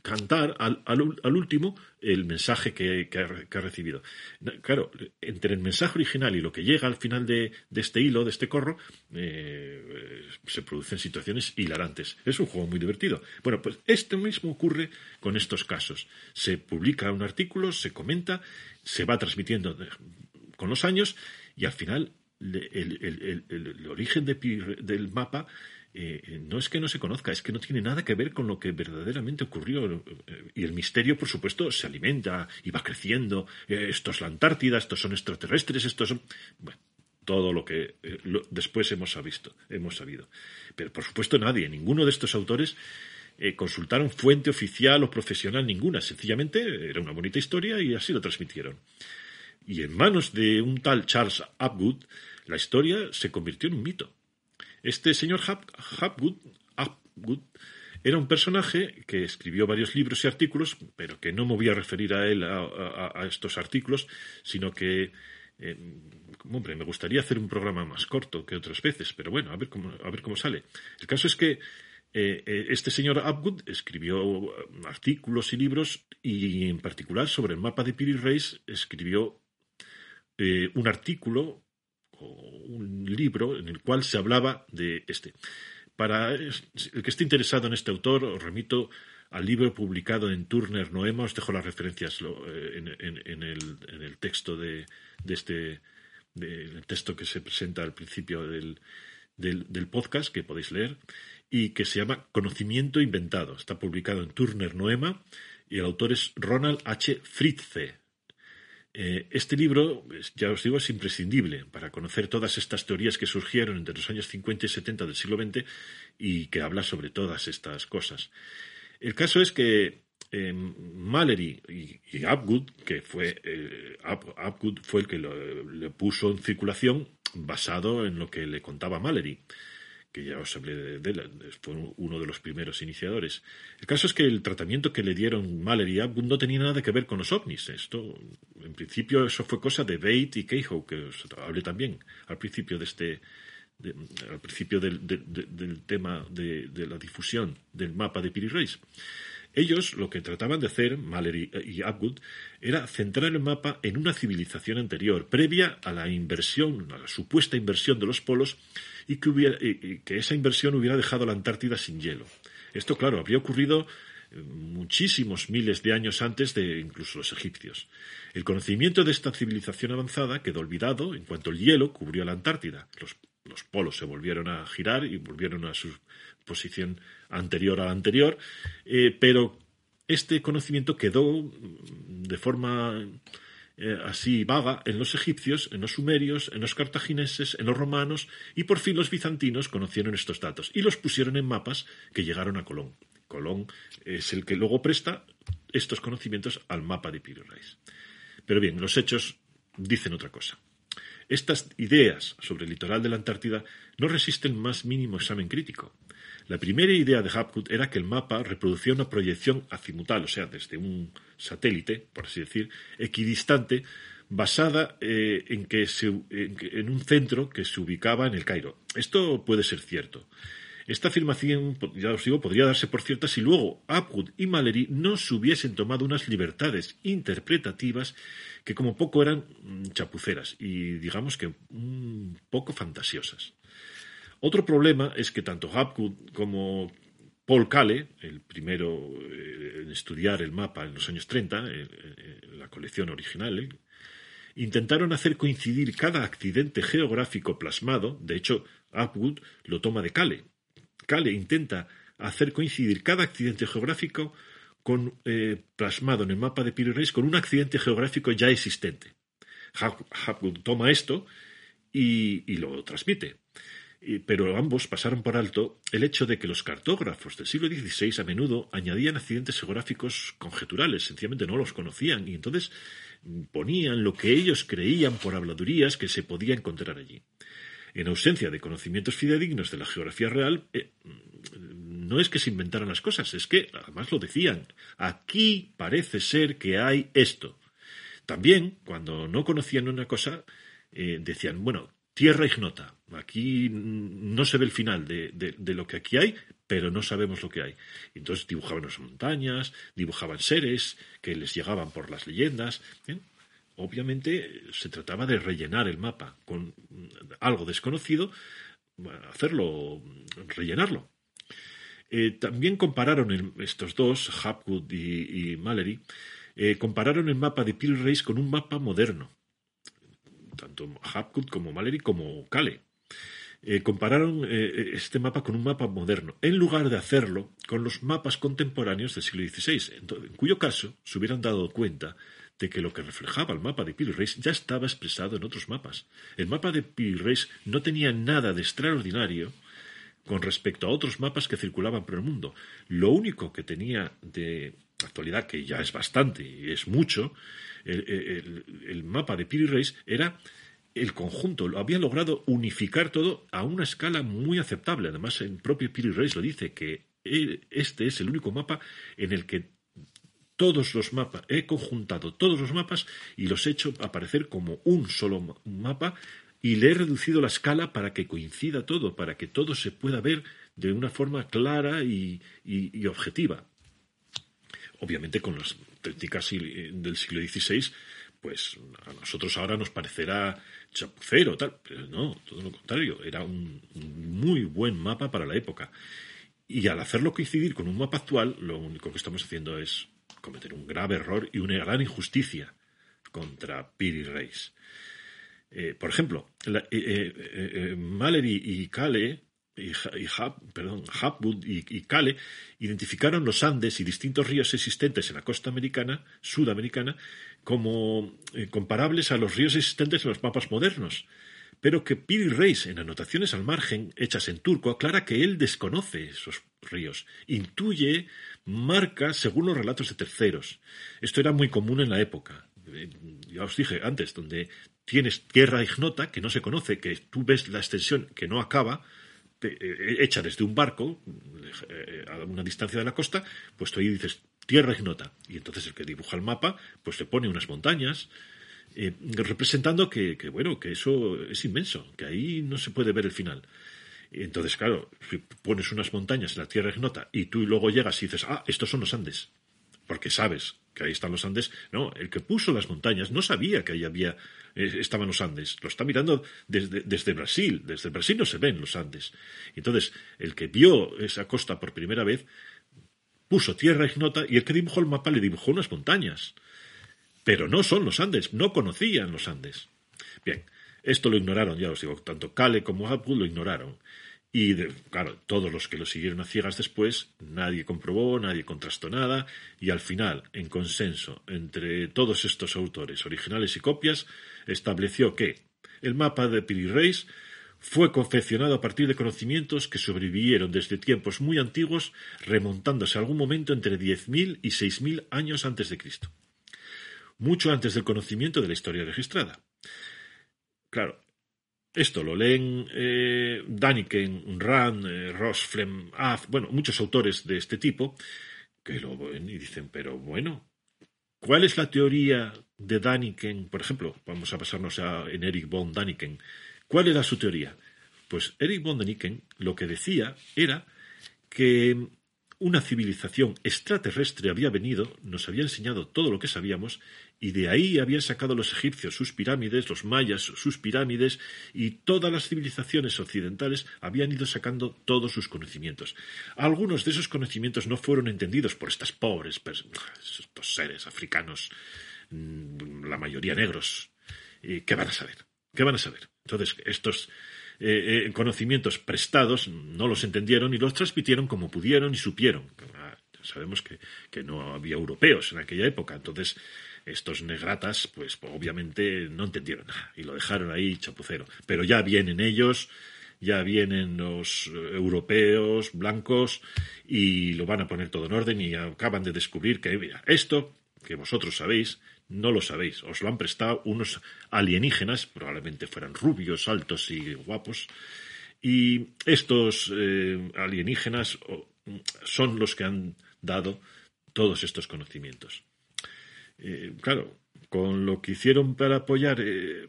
cantar al, último el mensaje que, ha, recibido. Claro, entre el mensaje original y lo que llega al final de, este hilo, de este corro, eh, se producen situaciones hilarantes. Es un juego muy divertido. Bueno, pues esto mismo ocurre con estos casos. Se publica un artículo, se comenta, se va transmitiendo con los años y al final el, origen del mapa eh, no es que no se conozca, es que no tiene nada que ver con lo que verdaderamente ocurrió. Eh, y el misterio, por supuesto, se alimenta y va creciendo. Eh, esto es la Antártida, estos son extraterrestres, estos son. Bueno, todo lo que después hemos visto, hemos sabido. Pero por supuesto nadie, ninguno de estos autores consultaron fuente oficial o profesional ninguna. Sencillamente era una bonita historia y así lo transmitieron. Y en manos de un tal Charles Upwood, la historia se convirtió en un mito. Este señor Hapgood, era un personaje que escribió varios libros y artículos, pero que no me voy a referir a él a, estos artículos, sino que eh, hombre, me gustaría hacer un programa más corto que otras veces, pero bueno, a ver cómo, a ver cómo sale. El caso es que eh, eh, este señor Upwood escribió artículos y libros y en particular sobre el mapa de Piri Reis escribió un artículo un libro en el cual se hablaba de este. Para el que esté interesado en este autor, os remito al libro publicado en Turner Noema, os dejo las referencias eh, en, el, texto de, este texto que se presenta al principio del, del, podcast, que podéis leer, y que se llama Conocimiento Inventado. Está publicado en Turner Noema y el autor es Ronald H. Fritze. Eh, este libro, ya os digo, es imprescindible para conocer todas estas teorías que surgieron entre los años 50 y 70 del siglo XX y que habla sobre todas estas cosas. El caso es que eh, Mallory y, Upwood, que fue eh, fue el que le puso en circulación basado en lo que le contaba Mallory que ya os hablé de, él, fue uno de los primeros iniciadores. El caso es que el tratamiento que le dieron Mahler y Abgund no tenía nada que ver con los ovnis. Esto, en principio, eso fue cosa de Bate y Keijo, que os hablé también al principio de este, al principio del, tema de, la difusión del mapa de Piri Reis. Ellos lo que trataban de hacer, Mahler y, Abgud, era centrar el mapa en una civilización anterior, previa a la inversión, a la supuesta inversión de los polos, y que, esa inversión hubiera dejado la Antártida sin hielo. Esto, claro, habría ocurrido eh, muchísimos miles de años antes de incluso los egipcios. El conocimiento de esta civilización avanzada quedó olvidado en cuanto el hielo cubrió la Antártida. Los, polos se volvieron a girar y volvieron a su posición anterior a la anterior, eh, pero este conocimiento quedó de forma eh, así vaga en los egipcios, en los sumerios, en los cartagineses, en los romanos y por fin los bizantinos conocieron estos datos y los pusieron en mapas que llegaron a Colón. Colón es el que luego presta estos conocimientos al mapa de Piro Pero bien, los hechos dicen otra cosa. Estas ideas sobre el litoral de la Antártida no resisten más mínimo examen crítico. La primera idea de Hapgood era que el mapa reproducía una proyección azimutal, o sea, desde un satélite, por así decir, equidistante, basada eh, en, que en, un centro que se ubicaba en el Cairo. Esto puede ser cierto. Esta afirmación, ya os digo, podría darse por cierta si luego Hapgood y Mallory no se hubiesen tomado unas libertades interpretativas que como poco eran mm, chapuceras y digamos que un poco fantasiosas. Otro problema es que tanto Hapgood como Paul Kale, el primero eh, en estudiar el mapa en los años 30, en la colección original, intentaron hacer coincidir cada accidente geográfico plasmado, de hecho, Hapgood lo toma de Kale. Kale intenta hacer coincidir cada accidente geográfico con, eh, plasmado en el mapa de Piri con un accidente geográfico ya existente. Hapgood toma esto y lo transmite. Pero ambos pasaron por alto el hecho de que los cartógrafos del siglo XVI a menudo añadían accidentes geográficos conjeturales, sencillamente no los conocían y entonces ponían lo que ellos creían por habladurías que se podía encontrar allí. En ausencia de conocimientos fidedignos de la geografía real, eh, no es que se inventaran las cosas, es que además lo decían. Aquí parece ser que hay esto. También, cuando no conocían una cosa, eh, decían, bueno, tierra ignota. Aquí no se ve el final de, lo que aquí hay, pero no sabemos lo que hay. Entonces dibujaban las montañas, dibujaban seres que les llegaban por las leyendas. ¿eh? Obviamente se trataba de rellenar el mapa con algo desconocido, hacerlo, rellenarlo. Eh, también compararon estos dos, Hapgood y, Mallory, eh, compararon el mapa de Peel Race con un mapa moderno. Tanto Hapgood como Mallory como Kale. Eh, compararon este mapa con un mapa moderno, en lugar de hacerlo con los mapas contemporáneos del siglo XVI, en, cuyo caso se hubieran dado cuenta de que lo que reflejaba el mapa de Peel Race ya estaba expresado en otros mapas. El mapa de Peel Race no tenía nada de extraordinario con respecto a otros mapas que circulaban por el mundo. Lo único que tenía de actualidad, que ya es bastante y es mucho, el, mapa de Piri Reis era el conjunto, lo había logrado unificar todo a una escala muy aceptable. Además, el propio Piri Reis lo dice, que este es el único mapa en el que todos los mapas, he conjuntado todos los mapas y los he hecho aparecer como un solo mapa y le he reducido la escala para que coincida todo, para que todo se pueda ver de una forma clara y, objetiva. Obviamente con las técnicas del siglo XVI, pues a nosotros ahora nos parecerá chapucero, tal, pero no, todo lo contrario, era un muy buen mapa para la época. Y al hacerlo coincidir con un mapa actual, lo único que estamos haciendo es cometer un grave error y una gran injusticia contra Piri Reis. Eh, por ejemplo, eh, eh, Mallory y Kale y, perdón, Hapwood y, Kale identificaron los Andes y distintos ríos existentes en la costa americana, sudamericana, como comparables a los ríos existentes en los mapas modernos, pero que Piri Reis, en anotaciones al margen hechas en turco, aclara que él desconoce esos ríos, intuye, marca según los relatos de terceros. Esto era muy común en la época. Ya os dije antes, donde tienes tierra ignota que no se conoce, que tú ves la extensión que no acaba, eh, hecha desde un barco eh, a una distancia de la costa, pues tú ahí dices tierra ignota. Y entonces el que dibuja el mapa, pues le pone unas montañas, eh, representando que, bueno, que eso es inmenso, que ahí no se puede ver el final. Entonces, claro, si pones unas montañas en la tierra ignota y tú luego llegas y dices, ah, estos son los Andes, porque sabes que ahí están los Andes. No, el que puso las montañas no sabía que ahí había eh, estaban los Andes. Lo está mirando desde, desde, Brasil. Desde Brasil no se ven los Andes. Entonces, el que vio esa costa por primera vez puso tierra ignota y el que dibujó el mapa le dibujó unas montañas. Pero no son los Andes, no conocían los Andes. Bien, esto lo ignoraron, ya os digo, tanto Kale como Apple lo ignoraron. Y, claro, todos los que lo siguieron a ciegas después, nadie comprobó, nadie contrastó nada, y al final, en consenso entre todos estos autores, originales y copias, estableció que el mapa de Piri fue confeccionado a partir de conocimientos que sobrevivieron desde tiempos muy antiguos, remontándose a algún momento entre 10.000 y 6.000 años antes de Cristo, mucho antes del conocimiento de la historia registrada. Claro, esto lo leen eh, Daniken, Rand, eh, Ross, Flem, bueno, muchos autores de este tipo, que lo ven y dicen, pero bueno, ¿cuál es la teoría de Daniken? Por ejemplo, vamos a pasarnos a, en Eric von Daniken. ¿Cuál era su teoría? Pues Eric von Daniken lo que decía era que una civilización extraterrestre había venido, nos había enseñado todo lo que sabíamos y de ahí habían sacado los egipcios sus pirámides, los mayas sus pirámides, y todas las civilizaciones occidentales habían ido sacando todos sus conocimientos. Algunos de esos conocimientos no fueron entendidos por estas pobres, estos seres africanos, mm, la mayoría negros. ¿Qué van a saber? ¿Qué van a saber? Entonces, estos eh, eh, conocimientos prestados no los entendieron y los transmitieron como pudieron y supieron. Ah, sabemos que, que no había europeos en aquella época, entonces estos negratas, pues obviamente no entendieron nada y lo dejaron ahí chapucero. Pero ya vienen ellos ya vienen los europeos blancos y lo van a poner todo en orden y acaban de descubrir que mira, esto que vosotros sabéis no lo sabéis, os lo han prestado unos alienígenas, probablemente fueran rubios, altos y guapos, y estos eh, alienígenas son los que han dado todos estos conocimientos. Eh, claro, con lo que hicieron para apoyar eh,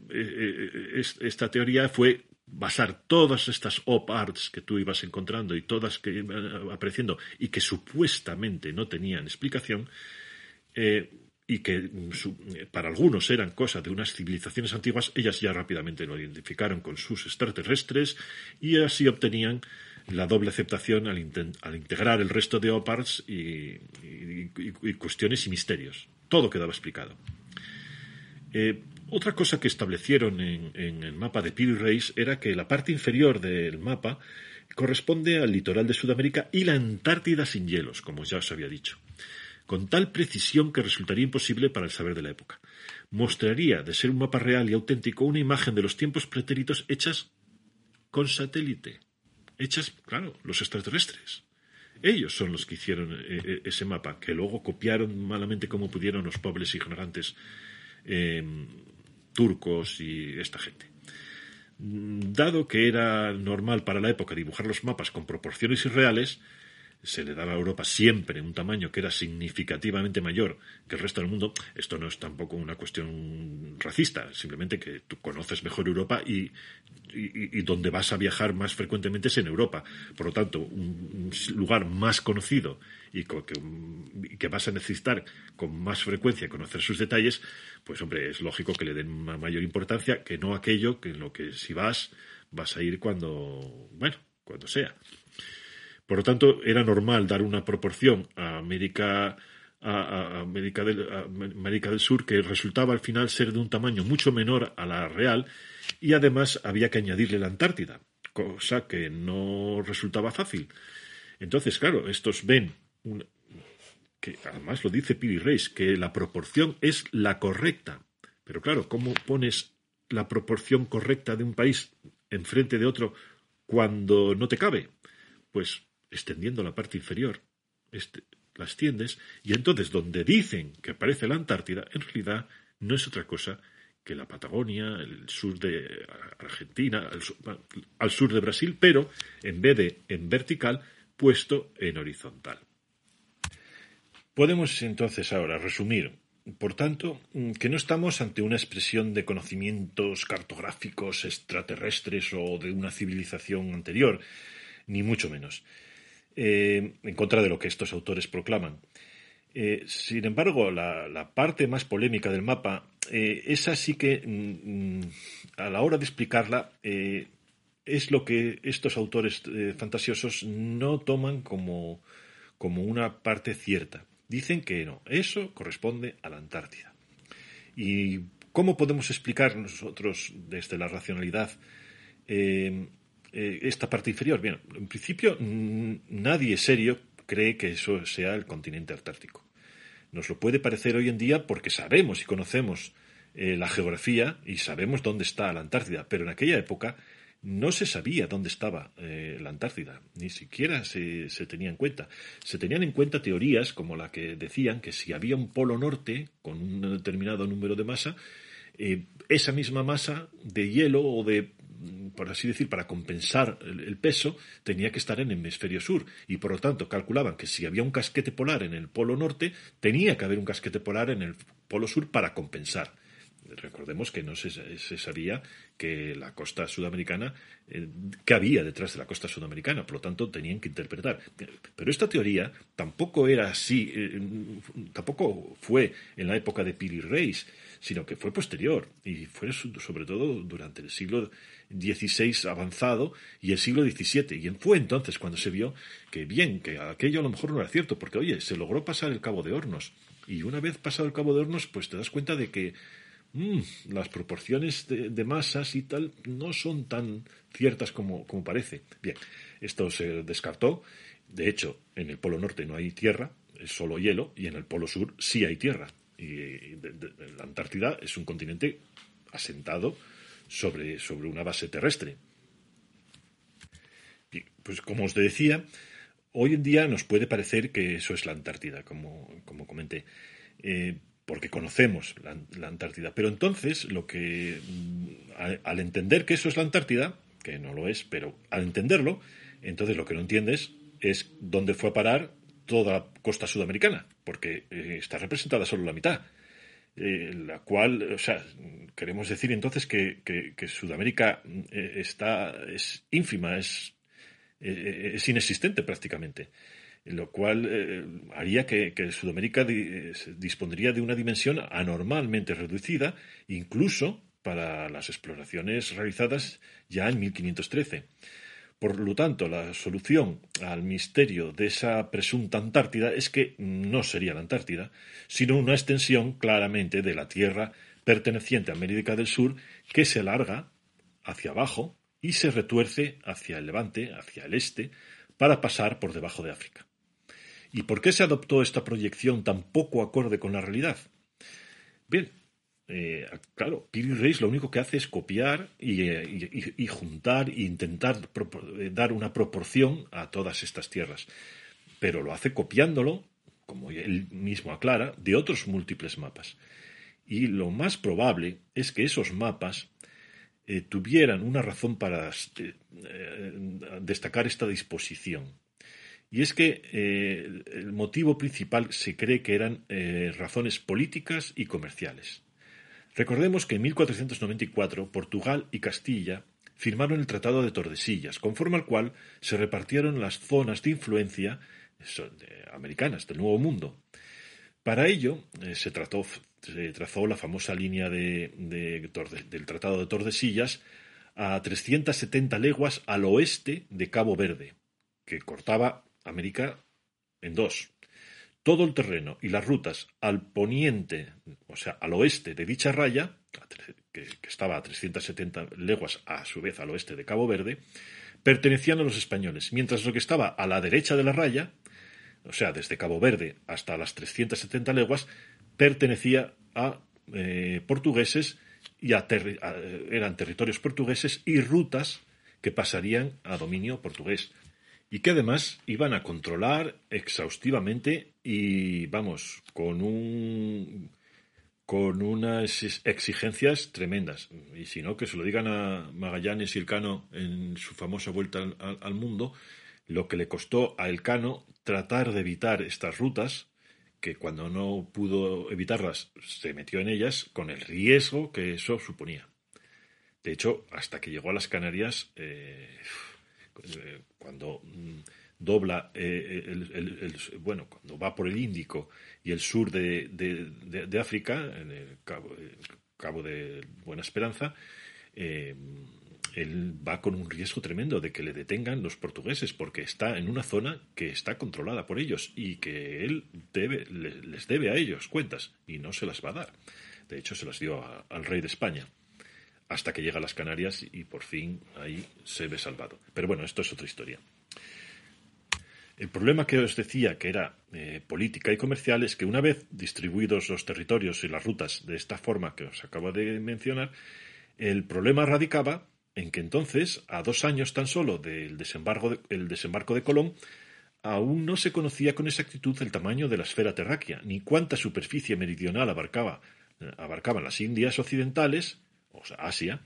esta teoría fue basar todas estas op arts que tú ibas encontrando y todas que iban apareciendo y que supuestamente no tenían explicación, y que mm, para algunos eran cosas de unas civilizaciones antiguas, ellas ya rápidamente lo identificaron con sus extraterrestres y así obtenían la doble aceptación al, integrar el resto de OPARS y, cuestiones y misterios. Todo quedaba explicado. Eh, otra cosa que establecieron en, el mapa de Piri Reis era que la parte inferior del mapa corresponde al litoral de Sudamérica y la Antártida sin hielos, como ya os había dicho con tal precisión que resultaría imposible para el saber de la época. Mostraría, de ser un mapa real y auténtico, una imagen de los tiempos pretéritos hechas con satélite. Hechas, claro, los extraterrestres. Ellos son los que hicieron eh, eh, ese mapa, que luego copiaron malamente como pudieron los pobres ignorantes em, turcos y esta gente. Dado que era normal para la época dibujar los mapas con proporciones irreales, se le daba a Europa siempre un tamaño que era significativamente mayor que el resto del mundo, esto no es tampoco una cuestión racista, simplemente que tú conoces mejor Europa y, donde vas a viajar más frecuentemente es en Europa. Por lo tanto, un, lugar más conocido y que, que, vas a necesitar con más frecuencia conocer sus detalles, pues hombre, es lógico que le den mayor importancia que no aquello que en lo que si vas, vas a ir cuando, bueno, cuando sea. Por lo tanto, era normal dar una proporción a América, a, América, del, Sur que resultaba al final ser de un tamaño mucho menor a la real y además había que añadirle la Antártida, cosa que no resultaba fácil. Entonces, claro, estos ven que además lo dice Piri Reis, que la proporción es la correcta. Pero claro, ¿cómo pones la proporción correcta de un país enfrente de otro cuando no te cabe? Pues extendiendo la parte inferior, este, la y entonces donde dicen que aparece la Antártida, en realidad no es otra cosa que la Patagonia, el sur de Argentina, al sur, de Brasil, pero en vez de en vertical, puesto en horizontal. Podemos entonces ahora resumir, por tanto, que no estamos ante una expresión de conocimientos cartográficos extraterrestres o de una civilización anterior, ni mucho menos. Eh, en contra de lo que estos autores proclaman. Eh, sin embargo, la, parte más polémica del mapa, eh, esa sí que mm, mm, a la hora de explicarla es lo que estos autores fantasiosos no toman como, como una parte cierta. Dicen que no, eso corresponde a la Antártida. ¿Y cómo podemos explicar nosotros desde la racionalidad eh, esta parte inferior. Bien, en principio nadie serio cree que eso sea el continente antártico. Nos lo puede parecer hoy en día porque sabemos y conocemos eh, la geografía y sabemos dónde está la Antártida, pero en aquella época no se sabía dónde estaba eh, la Antártida, ni siquiera se, se, tenía en cuenta. Se tenían en cuenta teorías como la que decían que si había un polo norte con un determinado número de masa, esa misma masa de hielo o de por así decir, para compensar el, peso, tenía que estar en el hemisferio sur. Y por lo tanto, calculaban que si había un casquete polar en el polo norte, tenía que haber un casquete polar en el polo sur para compensar. Recordemos que no se, sabía que la costa sudamericana, eh, había detrás de la costa sudamericana, por lo tanto tenían que interpretar. Pero esta teoría tampoco era así, eh, tampoco fue en la época de Piri Reis, sino que fue posterior y fue sobre todo durante el siglo XVI avanzado y el siglo XVII. Y fue entonces cuando se vio que bien, que aquello a lo mejor no era cierto, porque oye, se logró pasar el Cabo de Hornos. Y una vez pasado el Cabo de Hornos, pues te das cuenta de que mm, las proporciones de, masas y tal no son tan ciertas como, como parece. Bien, esto se descartó. De hecho, en el Polo Norte no hay tierra, es solo hielo, y en el Polo Sur sí hay tierra. Y la Antártida es un continente asentado sobre, sobre una base terrestre. pues como os decía, hoy en día nos puede parecer que eso es la Antártida, como, como comenté, eh, porque conocemos la, Antártida. Pero entonces, lo que mm, al, entender que eso es la Antártida, que no lo es, pero al entenderlo, entonces lo que no entiendes es dónde fue a parar toda la costa sudamericana, porque eh, está representada solo la mitad. Eh, la cual, o sea, queremos decir entonces que, Sudamérica eh, está, es ínfima, es, es inexistente prácticamente, lo cual haría que, Sudamérica dispondría de una dimensión anormalmente reducida, incluso para las exploraciones realizadas ya en 1513. Por lo tanto, la solución al misterio de esa presunta Antártida es que no sería la Antártida, sino una extensión claramente de la Tierra perteneciente a América del Sur que se alarga hacia abajo y se retuerce hacia el levante, hacia el este, para pasar por debajo de África. ¿Y por qué se adoptó esta proyección tan poco acorde con la realidad? Bien, eh, claro, Piri Reis lo único que hace es copiar y, eh, juntar e intentar eh, dar una proporción a todas estas tierras. Pero lo hace copiándolo, como él mismo aclara, de otros múltiples mapas. Y lo más probable es que esos mapas tuvieran una razón para destacar esta disposición. Y es que el motivo principal se cree que eran razones políticas y comerciales. Recordemos que en 1494 Portugal y Castilla firmaron el Tratado de Tordesillas, conforme al cual se repartieron las zonas de influencia americanas del Nuevo Mundo. Para ello eh, se, trazó la famosa línea del Tratado de Tordesillas a 370 leguas al oeste de Cabo Verde, que cortaba América en dos. Todo el terreno y las rutas al poniente, o sea, al oeste de dicha raya, que, estaba a 370 leguas a su vez al oeste de Cabo Verde, pertenecían a los españoles, mientras lo que estaba a la derecha de la raya, o sea, desde Cabo Verde hasta las 370 leguas, pertenecía a eh, portugueses y eran territorios portugueses y rutas que pasarían a dominio portugués y que además iban a controlar exhaustivamente y vamos, con un con unas exigencias tremendas. Y si no, que se lo digan a Magallanes y Elcano en su famosa vuelta al, mundo, lo que le costó a Elcano tratar de evitar estas rutas, que cuando no pudo evitarlas se metió en ellas, con el riesgo que eso suponía. De hecho, hasta que llegó a las Canarias, eh, cuando mm, dobla eh, el, bueno cuando va por el Índico y el sur de, África en el cabo, de Buena Esperanza eh, él va con un riesgo tremendo de que le detengan los portugueses porque está en una zona que está controlada por ellos y que él debe, les debe a ellos cuentas y no se las va a dar. De hecho, se las dio al rey de España hasta que llega a las Canarias y por fin ahí se ve salvado. Pero bueno, esto es otra historia. El problema que os decía que era eh, política y comercial es que una vez distribuidos los territorios y las rutas de esta forma que os acabo de mencionar, el problema radicaba en que entonces, a dos años tan solo del desembarco de, desembarco de Colón, aún no se conocía con exactitud el tamaño de la esfera terráquea, ni cuánta superficie meridional abarcaba, eh, abarcaban las Indias occidentales o sea, Asia,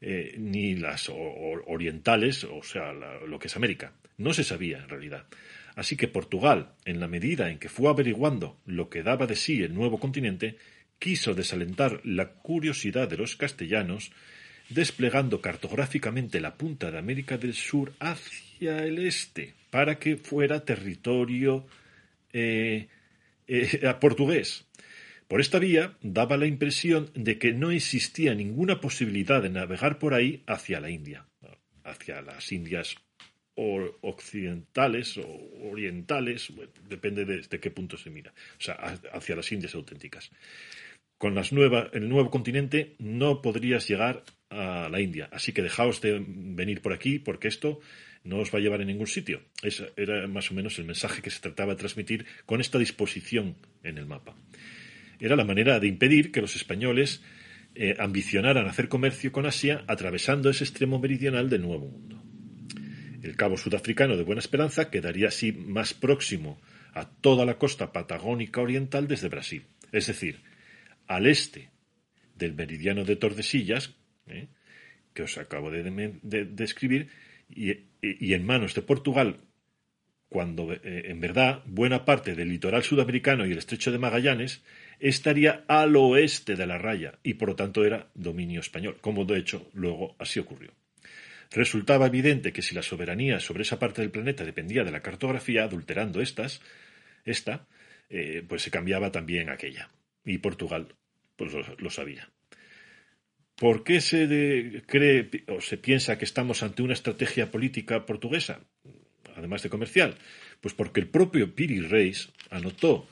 eh, ni las orientales, o sea, lo que es América. No se sabía en realidad. Así que Portugal, en la medida en que fue averiguando lo que daba de sí el nuevo continente, quiso desalentar la curiosidad de los castellanos, desplegando cartográficamente la punta de América del Sur hacia el este, para que fuera territorio eh, eh, portugués. Por esta vía daba la impresión de que no existía ninguna posibilidad de navegar por ahí hacia la India, hacia las Indias occidentales o orientales, depende de, qué punto se mira, o sea, hacia las Indias auténticas. Con las el nuevo continente no podrías llegar a la India, así que dejaos de venir por aquí porque esto no os va a llevar a ningún sitio. Ese era más o menos el mensaje que se trataba de transmitir con esta disposición en el mapa era la manera de impedir que los españoles eh, ambicionaran hacer comercio con Asia atravesando ese extremo meridional del Nuevo Mundo. El cabo sudafricano de Buena Esperanza quedaría así más próximo a toda la costa patagónica oriental desde Brasil, es decir, al este del meridiano de Tordesillas, ¿eh? que os acabo de describir, y, en manos de Portugal, cuando eh, en verdad buena parte del litoral sudamericano y el estrecho de Magallanes estaría al oeste de la raya y por lo tanto era dominio español, como de hecho luego así ocurrió. Resultaba evidente que si la soberanía sobre esa parte del planeta dependía de la cartografía, adulterando estas, esta, eh, pues se cambiaba también aquella. Y Portugal pues lo, sabía. ¿Por qué se cree o se piensa que estamos ante una estrategia política portuguesa, además de comercial? Pues porque el propio Piri Reis anotó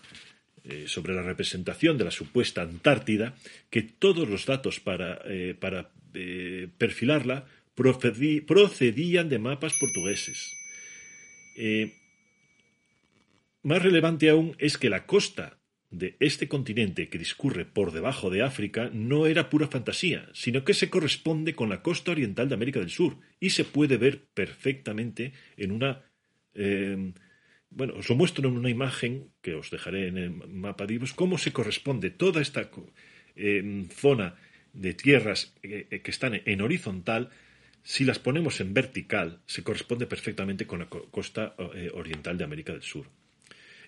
eh, sobre la representación de la supuesta Antártida que todos los datos para, eh, para perfilarla procedían de mapas portugueses. Eh, más relevante aún es que la costa de este continente que discurre por debajo de África no era pura fantasía, sino que se corresponde con la costa oriental de América del Sur y se puede ver perfectamente en una... Eh, bueno, os lo muestro en una imagen que os dejaré en el mapa de cómo se corresponde toda esta eh, zona de tierras que están en horizontal si las ponemos en vertical, se corresponde perfectamente con la costa eh, oriental de América del Sur.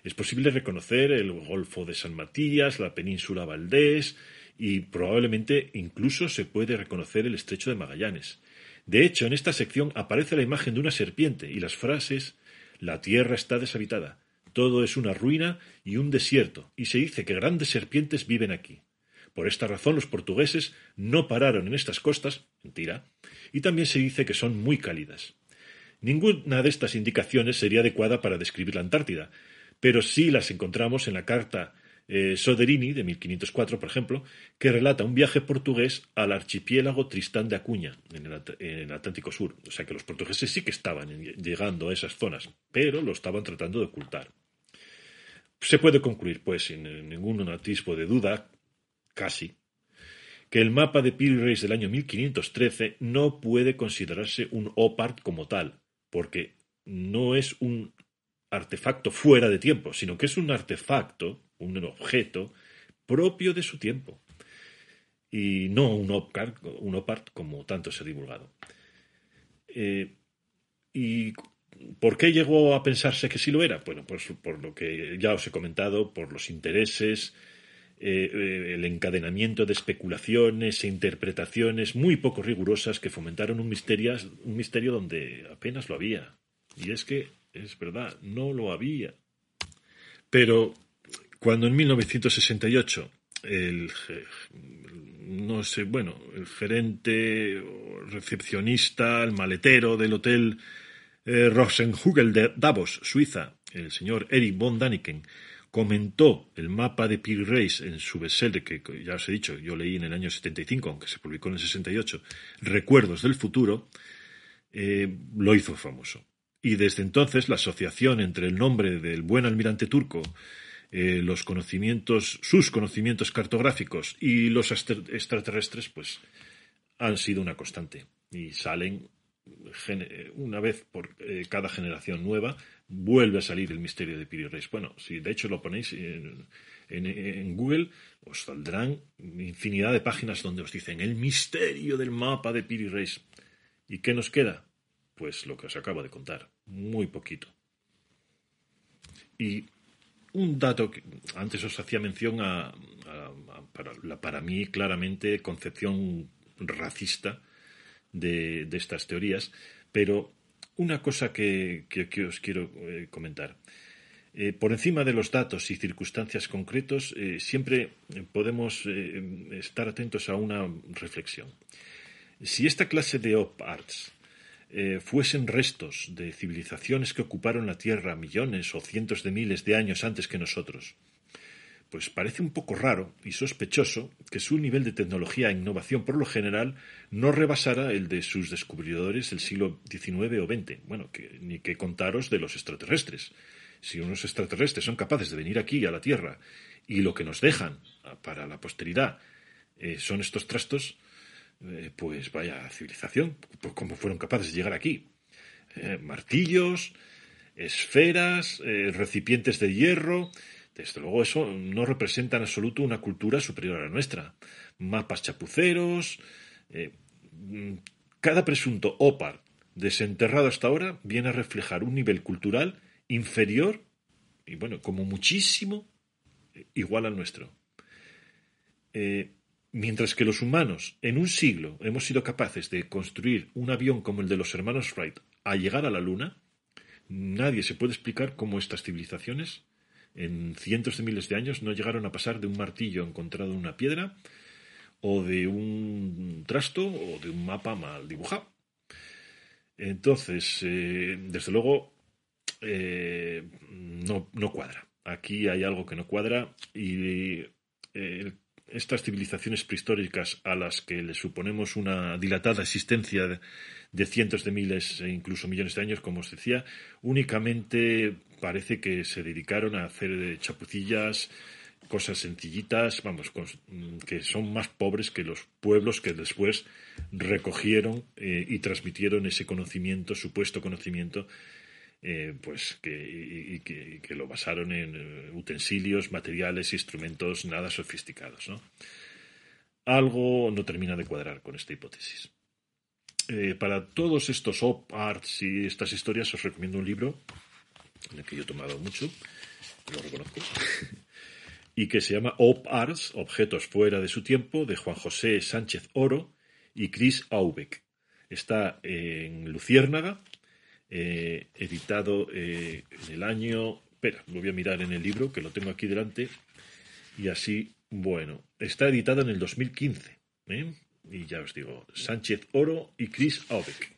Es posible reconocer el Golfo de San Matías, la península Valdés y probablemente incluso se puede reconocer el Estrecho de Magallanes. De hecho, en esta sección aparece la imagen de una serpiente y las frases La tierra está deshabitada, todo es una ruina y un desierto, y se dice que grandes serpientes viven aquí. Por esta razón los portugueses no pararon en estas costas, mentira, y también se dice que son muy cálidas. Ninguna de estas indicaciones sería adecuada para describir la Antártida, pero sí las encontramos en la carta eh, Soderini de 1504, por ejemplo, que relata un viaje portugués al archipiélago Tristán de Acuña, en el, Atlántico Sur. O sea que los portugueses sí que estaban llegando a esas zonas, pero lo estaban tratando de ocultar. Se puede concluir, pues, sin ningún atisbo de duda, casi, que el mapa de Piri del año 1513 no puede considerarse un OPART como tal, porque no es un artefacto fuera de tiempo, sino que es un artefacto, un objeto propio de su tiempo, y no un OPART, como tanto se ha divulgado. Eh, ¿Y por qué llegó a pensarse que sí lo era? Bueno, pues por lo que ya os he comentado, por los intereses, eh, eh, el encadenamiento de especulaciones e interpretaciones muy poco rigurosas que fomentaron un misterio, un misterio donde apenas lo había. Y es que, es verdad, no lo había. Pero cuando en 1968 el, no sé, bueno, el gerente, recepcionista, el maletero del hotel eh, Rosenhugel de Davos, Suiza, el señor Eric von Daniken, comentó el mapa de Pig Race en su bestseller, que ya os he dicho, yo leí en el año 75, aunque se publicó en el 68, Recuerdos del Futuro, eh, lo hizo famoso. Y desde entonces la asociación entre el nombre del buen almirante turco, eh, los conocimientos, sus conocimientos cartográficos y los extraterrestres, pues han sido una constante. Y salen una vez por eh, cada generación nueva vuelve a salir el misterio de Piri Reis. Bueno, si de hecho lo ponéis en, Google, os saldrán infinidad de páginas donde os dicen el misterio del mapa de Piri Reis. ¿Y qué nos queda? Pues lo que os acabo de contar, muy poquito. Y un dato que antes os hacía mención a, para, para, mí claramente concepción racista de, de estas teorías, pero una cosa que, os quiero eh, comentar. Eh, por encima de los datos y circunstancias concretos, eh, siempre podemos estar atentos a una reflexión. Si esta clase de op arts fuesen restos de civilizaciones que ocuparon la Tierra millones o cientos de miles de años antes que nosotros, pues parece un poco raro y sospechoso que su nivel de tecnología e innovación por lo general no rebasara el de sus descubridores del siglo XIX o XX. Bueno, ni que contaros de los extraterrestres. Si unos extraterrestres son capaces de venir aquí a la Tierra y lo que nos dejan para la posteridad eh, son estos trastos, eh, pues vaya civilización, pues, ¿cómo fueron capaces de llegar aquí? eh, martillos, esferas, eh, recipientes de hierro. Desde luego eso no representa en absoluto una cultura superior a la nuestra. Mapas chapuceros. Eh, cada presunto OPAR desenterrado hasta ahora viene a reflejar un nivel cultural inferior y bueno, como muchísimo igual al nuestro. Mientras que los humanos en un siglo hemos sido capaces de construir un avión como el de los hermanos Wright a llegar a la Luna, nadie se puede explicar cómo estas civilizaciones en cientos de miles de años no llegaron a pasar de un martillo encontrado en una piedra o de un trasto o de un mapa mal dibujado. Entonces, eh, desde luego, eh, no, no, cuadra. Aquí hay algo que no cuadra y eh, estas civilizaciones prehistóricas a las que le suponemos una dilatada existencia de cientos de miles e incluso millones de años, como os decía, únicamente parece que se dedicaron a hacer chapucillas, cosas sencillitas, vamos, que son más pobres que los pueblos que después recogieron eh, y transmitieron ese conocimiento, supuesto conocimiento, eh, pues que, y, que, lo basaron en eh, utensilios, materiales, instrumentos nada sofisticados. ¿no? Algo no termina de cuadrar con esta hipótesis. Eh, para todos estos op arts y estas historias os recomiendo un libro en el que yo he tomado mucho, lo reconozco, y que se llama Op Arts, Objetos fuera de su tiempo, de Juan José Sánchez Oro y Chris Aubeck. Está en Luciérnaga, eh, editado eh, en el año... Espera, lo voy a mirar en el libro, que lo tengo aquí delante, y así, bueno, está editado en el 2015. ¿eh? y ya os digo, Sánchez Oro y Chris Aubeck.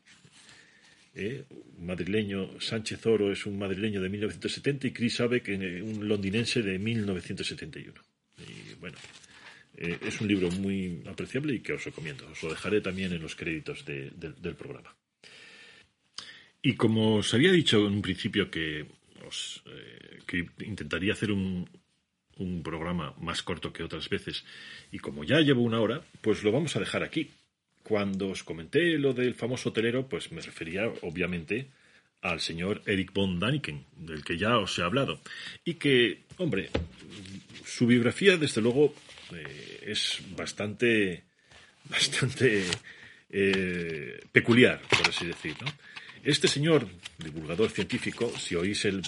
Eh, madrileño, Sánchez Oro es un madrileño de 1970 y Chris Aubeck eh, un londinense de 1971. Y bueno, es un libro muy apreciable y que os recomiendo. Os lo dejaré también en los créditos del programa. Y como os había dicho en un principio que, os, que intentaría hacer un, programa más corto que otras veces. Y como ya llevo una hora, pues lo vamos a dejar aquí. Cuando os comenté lo del famoso hotelero, pues me refería obviamente al señor Eric von Daniken, del que ya os he hablado. Y que, hombre, su biografía, desde luego, eh, es bastante, bastante eh, peculiar, por así decir. Este señor, divulgador científico, si oís el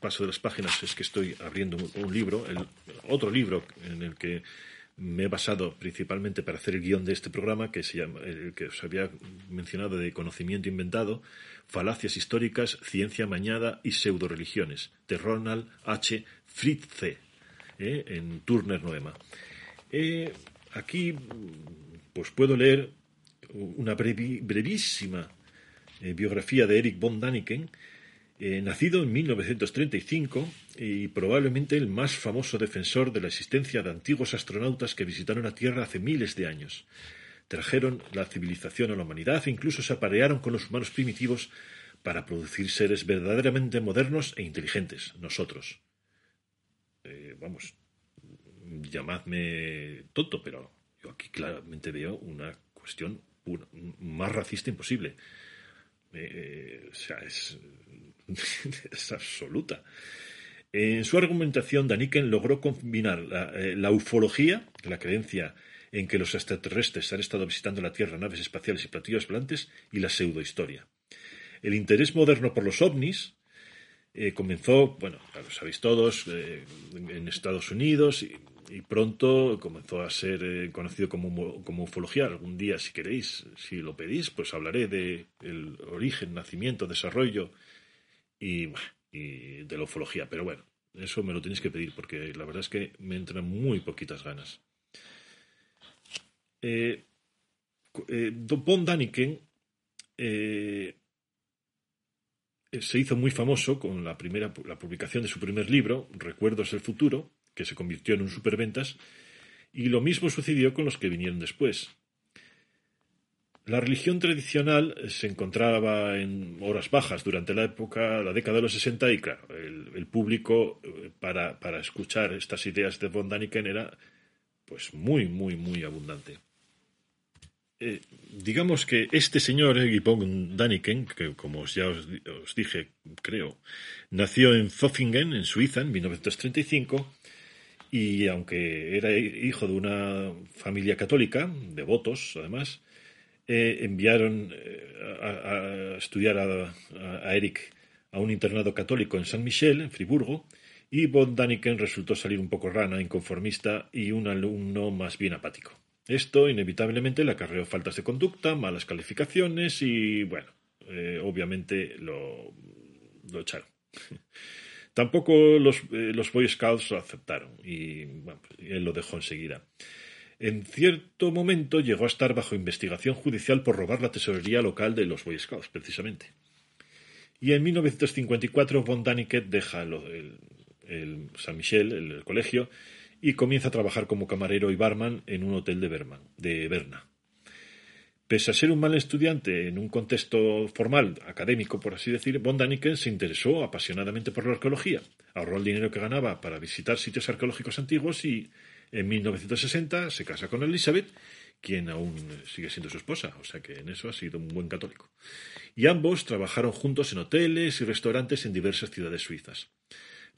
paso de las páginas es que estoy abriendo un, libro, el, otro libro en el que me he basado principalmente para hacer el guion de este programa, que se llama, el que os había mencionado de conocimiento inventado, falacias históricas, ciencia mañada y pseudo-religiones, de Ronald H. Fritze, ¿eh? en Turner Noema. Eh, aquí, pues puedo leer una brevísima eh, biografía de Eric von Daniken, eh, nacido en 1935 y probablemente el más famoso defensor de la existencia de antiguos astronautas que visitaron la Tierra hace miles de años. Trajeron la civilización a la humanidad e incluso se aparearon con los humanos primitivos para producir seres verdaderamente modernos e inteligentes, nosotros. Eh, vamos, llamadme tonto, pero yo aquí claramente veo una cuestión más racista imposible. Eh, o sea, es absoluta. En su argumentación, Daniken logró combinar eh, la, ufología, la creencia en que los extraterrestres han estado visitando la Tierra naves espaciales y platillos volantes, y la pseudohistoria. El interés moderno por los ovnis eh, comenzó, bueno, lo sabéis todos, en Estados Unidos pronto comenzó a ser conocido como, como, ufología. Algún día, si queréis, si lo pedís, pues hablaré de el origen, nacimiento, desarrollo y, de la ufología. Pero bueno, eso me lo tenéis que pedir porque la verdad es que me entran muy poquitas ganas. Eh, eh, Von Daniken eh, se hizo muy famoso con la, primera, la publicación de su primer libro, Recuerdos del Futuro, que se convirtió en un superventas, y lo mismo sucedió con los que vinieron después. La religión tradicional se encontraba en horas bajas durante la época, la década de los 60, y claro, el, público eh, para, para, escuchar estas ideas de von Daniken era pues muy, muy, muy abundante. eh, digamos que este señor, Eggy Daniken, que como ya os, dije, creo, nació en Pfoffingen, en Suiza, en 1935, y aunque era hijo de una familia católica, devotos además, eh, enviaron a, estudiar a, a, Eric a un internado católico en San Michel, en Friburgo, y von Daniken resultó salir un poco rana, inconformista y un alumno más bien apático. Esto inevitablemente le acarreó faltas de conducta, malas calificaciones y, bueno, eh, obviamente lo, lo, echaron. Tampoco los, eh, los, Boy Scouts lo aceptaron y bueno, él lo dejó enseguida. En cierto momento llegó a estar bajo investigación judicial por robar la tesorería local de los Boy Scouts, precisamente. Y en 1954 von Daniken deja el, el San Michel, el colegio, y comienza a trabajar como camarero y barman en un hotel de, de Berna. Pese a ser un mal estudiante en un contexto formal, académico, por así decir, von Daniken se interesó apasionadamente por la arqueología. Ahorró el dinero que ganaba para visitar sitios arqueológicos antiguos y en 1960 se casa con Elizabeth, quien aún sigue siendo su esposa, o sea que en eso ha sido un buen católico. Y ambos trabajaron juntos en hoteles y restaurantes en diversas ciudades suizas.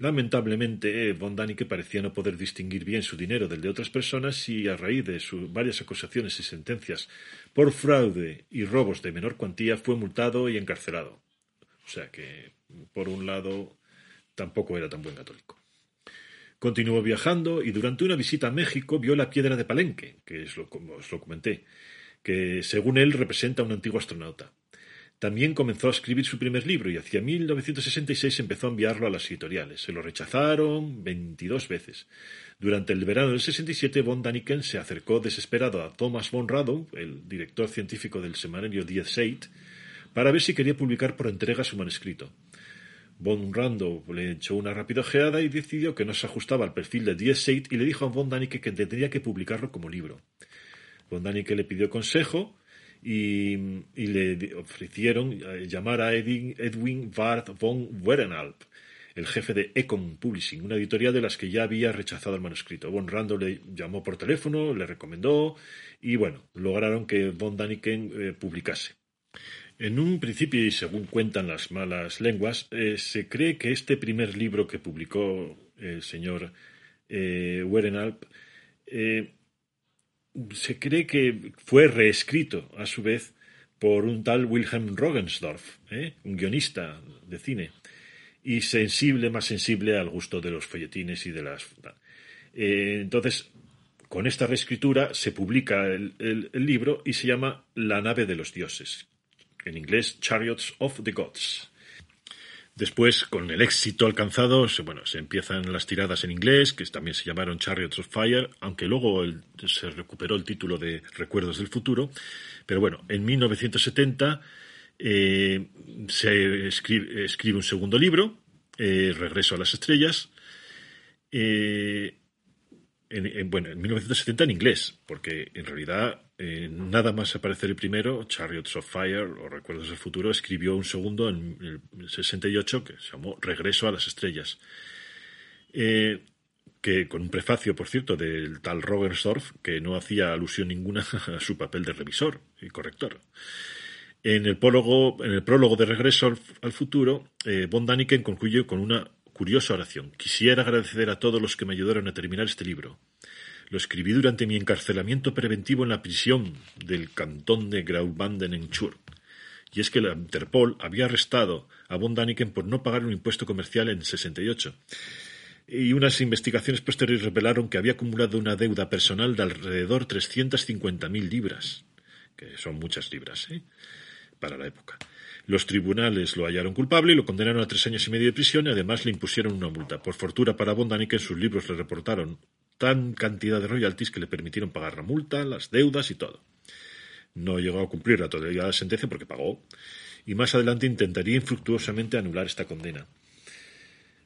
Lamentablemente, von Daniken parecía no poder distinguir bien su dinero del de otras personas y a raíz de sus varias acusaciones y sentencias por fraude y robos de menor cuantía fue multado y encarcelado. O sea que, por un lado, tampoco era tan buen católico. Continuó viajando y durante una visita a México vio la piedra de Palenque, que es lo, como os lo comenté, que según él representa a un antiguo astronauta. También comenzó a escribir su primer libro y hacia 1966 empezó a enviarlo a las editoriales. Se lo rechazaron 22 veces. Durante el verano del 67, von Daniken se acercó desesperado a Thomas von Radow, el director científico del semanario Die Zeit, para ver si quería publicar por entrega su manuscrito. Von Radow le echó una rápida ojeada y decidió que no se ajustaba al perfil de Die Zeit y le dijo a von Daniken que tendría que publicarlo como libro. Von Daniken le pidió consejo y, le ofrecieron eh, llamar a Edwin, Edwin von Werenalp, el jefe de Econ Publishing, una editorial de las que ya había rechazado el manuscrito. Von Randall le llamó por teléfono, le recomendó y bueno, lograron que von Daniken eh, publicase. En un principio, y según cuentan las malas lenguas, eh, se cree que este primer libro que publicó el señor Werenalp se cree que fue reescrito a su vez por un tal Wilhelm Rogensdorf, ¿eh? un guionista de cine, y sensible, más sensible al gusto de los folletines y de las... Eh, entonces, con esta reescritura se publica el, libro y se llama La nave de los dioses, en inglés Chariots of the Gods. Después, con el éxito alcanzado, se, bueno, se empiezan las tiradas en inglés, que también se llamaron Chariots of Fire, aunque luego se recuperó el título de Recuerdos del Futuro. Pero bueno, en 1970 eh, se escribe, un segundo libro, eh, Regreso a las Estrellas, eh, en, bueno, en 1970 en inglés, porque en realidad eh, nada más aparecer el primero, Chariots of Fire o Recuerdos del Futuro, escribió un segundo en el 68 que se llamó Regreso a las Estrellas. Eh, que con un prefacio, por cierto, del tal Rogensdorf, que no hacía alusión ninguna a su papel de revisor y corrector. En el, prólogo, en el prólogo de Regreso al, Futuro, eh, von Daniken concluye con una curiosa oración. Quisiera agradecer a todos los que me ayudaron a terminar este libro. Lo escribí durante mi encarcelamiento preventivo en la prisión del cantón de Graubanden en Chur. Y es que la Interpol había arrestado a von Daniken por no pagar un impuesto comercial en 68. Y unas investigaciones posteriores revelaron que había acumulado una deuda personal de alrededor 350.000 libras, que son muchas libras, ¿eh? para la época. Los tribunales lo hallaron culpable y lo condenaron a tres años y medio de prisión y además le impusieron una multa. Por fortuna para que en sus libros le reportaron tan cantidad de royalties que le permitieron pagar la multa, las deudas y todo. No llegó a cumplir la totalidad de la sentencia porque pagó y más adelante intentaría infructuosamente anular esta condena.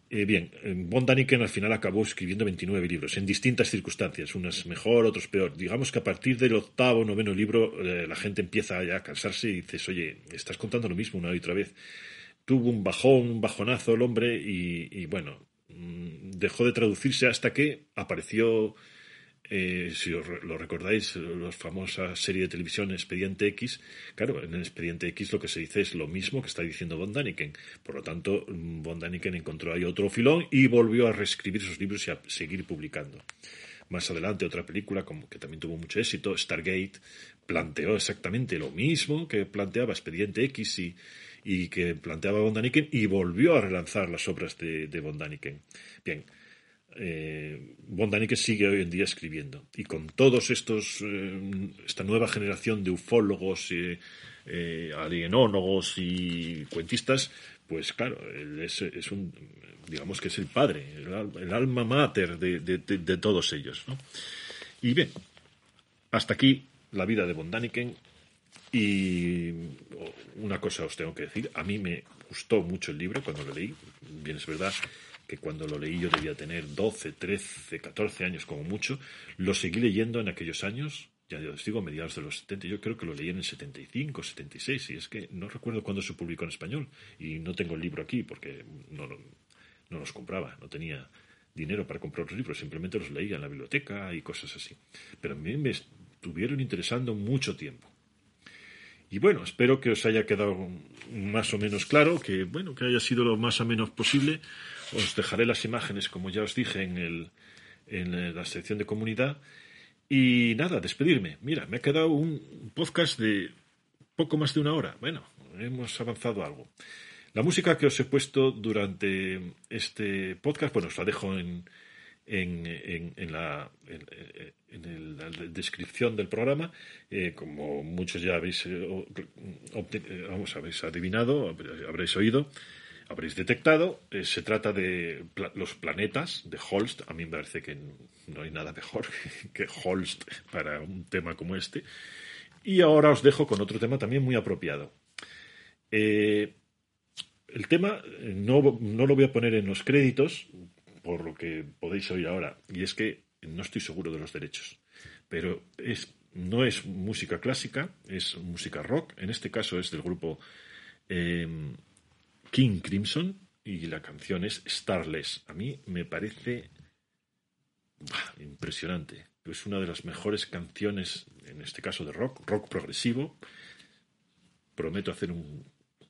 Eh, bien, Von Daniken al final acabó escribiendo 29 libros en distintas circunstancias, unas mejor, otros peor. Digamos que a partir del octavo noveno libro eh, la gente empieza ya a cansarse y dices, oye, estás contando lo mismo una y otra vez. Tuvo un bajón, un bajonazo el hombre y, bueno, dejó de traducirse hasta que apareció eh, si os lo recordáis, la famosa serie de televisión Expediente X, claro, en el Expediente X lo que se dice es lo mismo que está diciendo von Daniken. Por lo tanto, von Daniken encontró ahí otro filón y volvió a reescribir sus libros y a seguir publicando. Más adelante, otra película como que también tuvo mucho éxito, Stargate, planteó exactamente lo mismo que planteaba Expediente X y, y que planteaba von Daniken y volvió a relanzar las obras de, de von Daniken. Bien, eh, sigue hoy en día escribiendo. Y con todos estos, eh, esta nueva generación de ufólogos, eh, eh, alienólogos y cuentistas, pues claro, es, es, un, digamos que es el padre, el, alma mater de, todos ellos. Y bien, hasta aquí la vida de von Y una cosa os tengo que decir, a mí me gustó mucho el libro cuando lo leí, bien es verdad que cuando lo leí yo debía tener 12, 13, 14 años como mucho, lo seguí leyendo en aquellos años, ya os digo, mediados de los 70, yo creo que lo leí en el 75, 76, y es que no recuerdo cuándo se publicó en español, y no tengo el libro aquí porque no, no los compraba, no tenía dinero para comprar los libros, simplemente los leía en la biblioteca y cosas así. Pero a mí me estuvieron interesando mucho tiempo. Y bueno, espero que os haya quedado más o menos claro, que bueno, que haya sido lo más o menos posible. Os dejaré las imágenes, como ya os dije, en, el, en la sección de comunidad. Y nada, despedirme. Mira, me ha quedado un podcast de poco más de una hora. Bueno, hemos avanzado algo. La música que os he puesto durante este podcast, bueno, os la dejo en, en, en, la, en, la, descripción del programa. Eh, como muchos ya habéis, eh, eh, vamos, habéis adivinado, habréis oído, habréis detectado, se trata de los planetas de Holst. A mí me parece que no hay nada mejor que Holst para un tema como este. Y ahora os dejo con otro tema también muy apropiado. el tema no, no, lo voy a poner en los créditos por lo que podéis oír ahora, y es que no estoy seguro de los derechos, pero es, no es música clásica, es música rock, en este caso es del grupo em, King Crimson, y la canción es Starless. A mí me parece impresionante. Es una de las mejores canciones, en este caso de rock, rock progresivo. Prometo hacer un,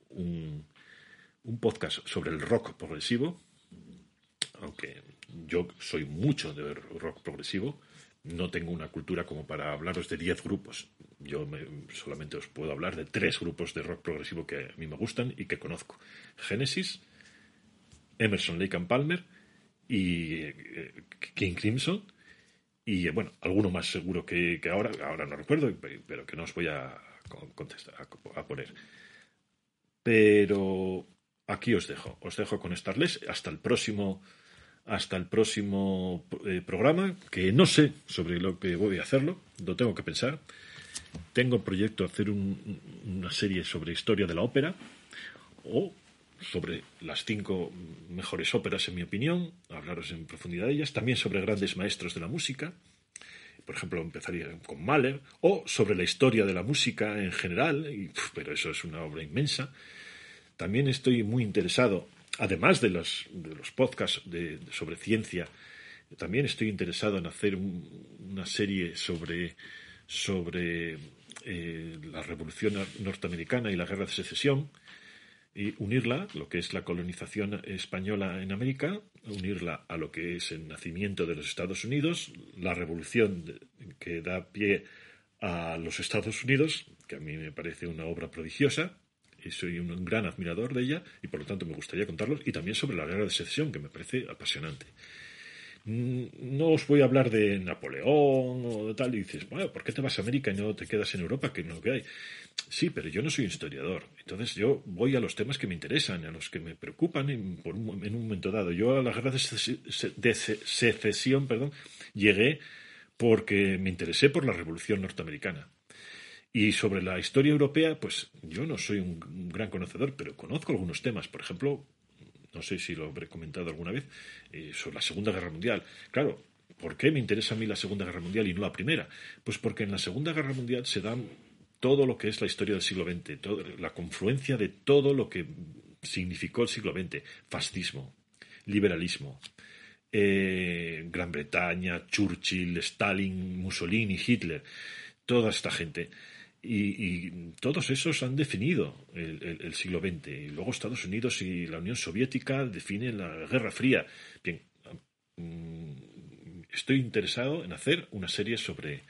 un podcast sobre el rock progresivo aunque yo soy mucho de rock progresivo, no tengo una cultura como para hablaros de 10 grupos. Yo solamente os puedo hablar de tres grupos de rock progresivo que a mí me gustan y que conozco. Genesis, Emerson, Lake and Palmer y eh, King Crimson. Y bueno, alguno más seguro que, ahora, ahora no recuerdo, pero que no os voy a contestar, a poner. Pero aquí os dejo, os dejo con Starless. Hasta el próximo hasta el próximo eh, programa, que no sé sobre lo que voy a hacerlo, lo tengo que pensar. Tengo proyecto hacer una serie sobre historia de la ópera o sobre las cinco mejores óperas, en mi opinión, hablaros en profundidad de ellas, también sobre grandes maestros de la música, por ejemplo, empezaría con Mahler, o sobre la historia de la música en general, pero eso es una obra inmensa. También estoy muy interesado además de los, de los podcasts de, sobre ciencia, también estoy interesado en hacer una serie sobre, sobre eh, la Revolución Norteamericana y la Guerra de Secesión y unirla, lo que es la colonización española en América, unirla a lo que es el nacimiento de los Estados Unidos, la revolución que da pie a los Estados Unidos, que a mí me parece una obra prodigiosa, soy un gran admirador de ella y por lo tanto me gustaría contarlos y también sobre la guerra de secesión que me parece apasionante. Mm, no os voy a hablar de Napoleón o de tal y dices, bueno, ¿por qué te vas a América y no te quedas en Europa? Que no que hay. Sí, pero yo no soy historiador. Entonces yo voy a los temas que me interesan, a los que me preocupan en, un, en un momento dado. Yo a la guerra de, secesión perdón, llegué porque me interesé por la Revolución Norteamericana. Y sobre la historia europea, pues yo no soy un gran conocedor, pero conozco algunos temas. Por ejemplo, no sé si lo habré comentado alguna vez, eh, sobre la Segunda Guerra Mundial. Claro, ¿por qué me interesa a mí la Segunda Guerra Mundial y no la Primera? Pues porque en la Segunda Guerra Mundial se da todo lo que es la historia del siglo XX, la confluencia de todo lo que significó el siglo XX, fascismo, liberalismo, eh, Gran Bretaña, Churchill, Stalin, Mussolini, Hitler, toda esta gente. Y, todos esos han definido el, siglo XX. Y luego Estados Unidos y la Unión Soviética definen la Guerra Fría. Bien, mm, estoy interesado en hacer una serie sobre,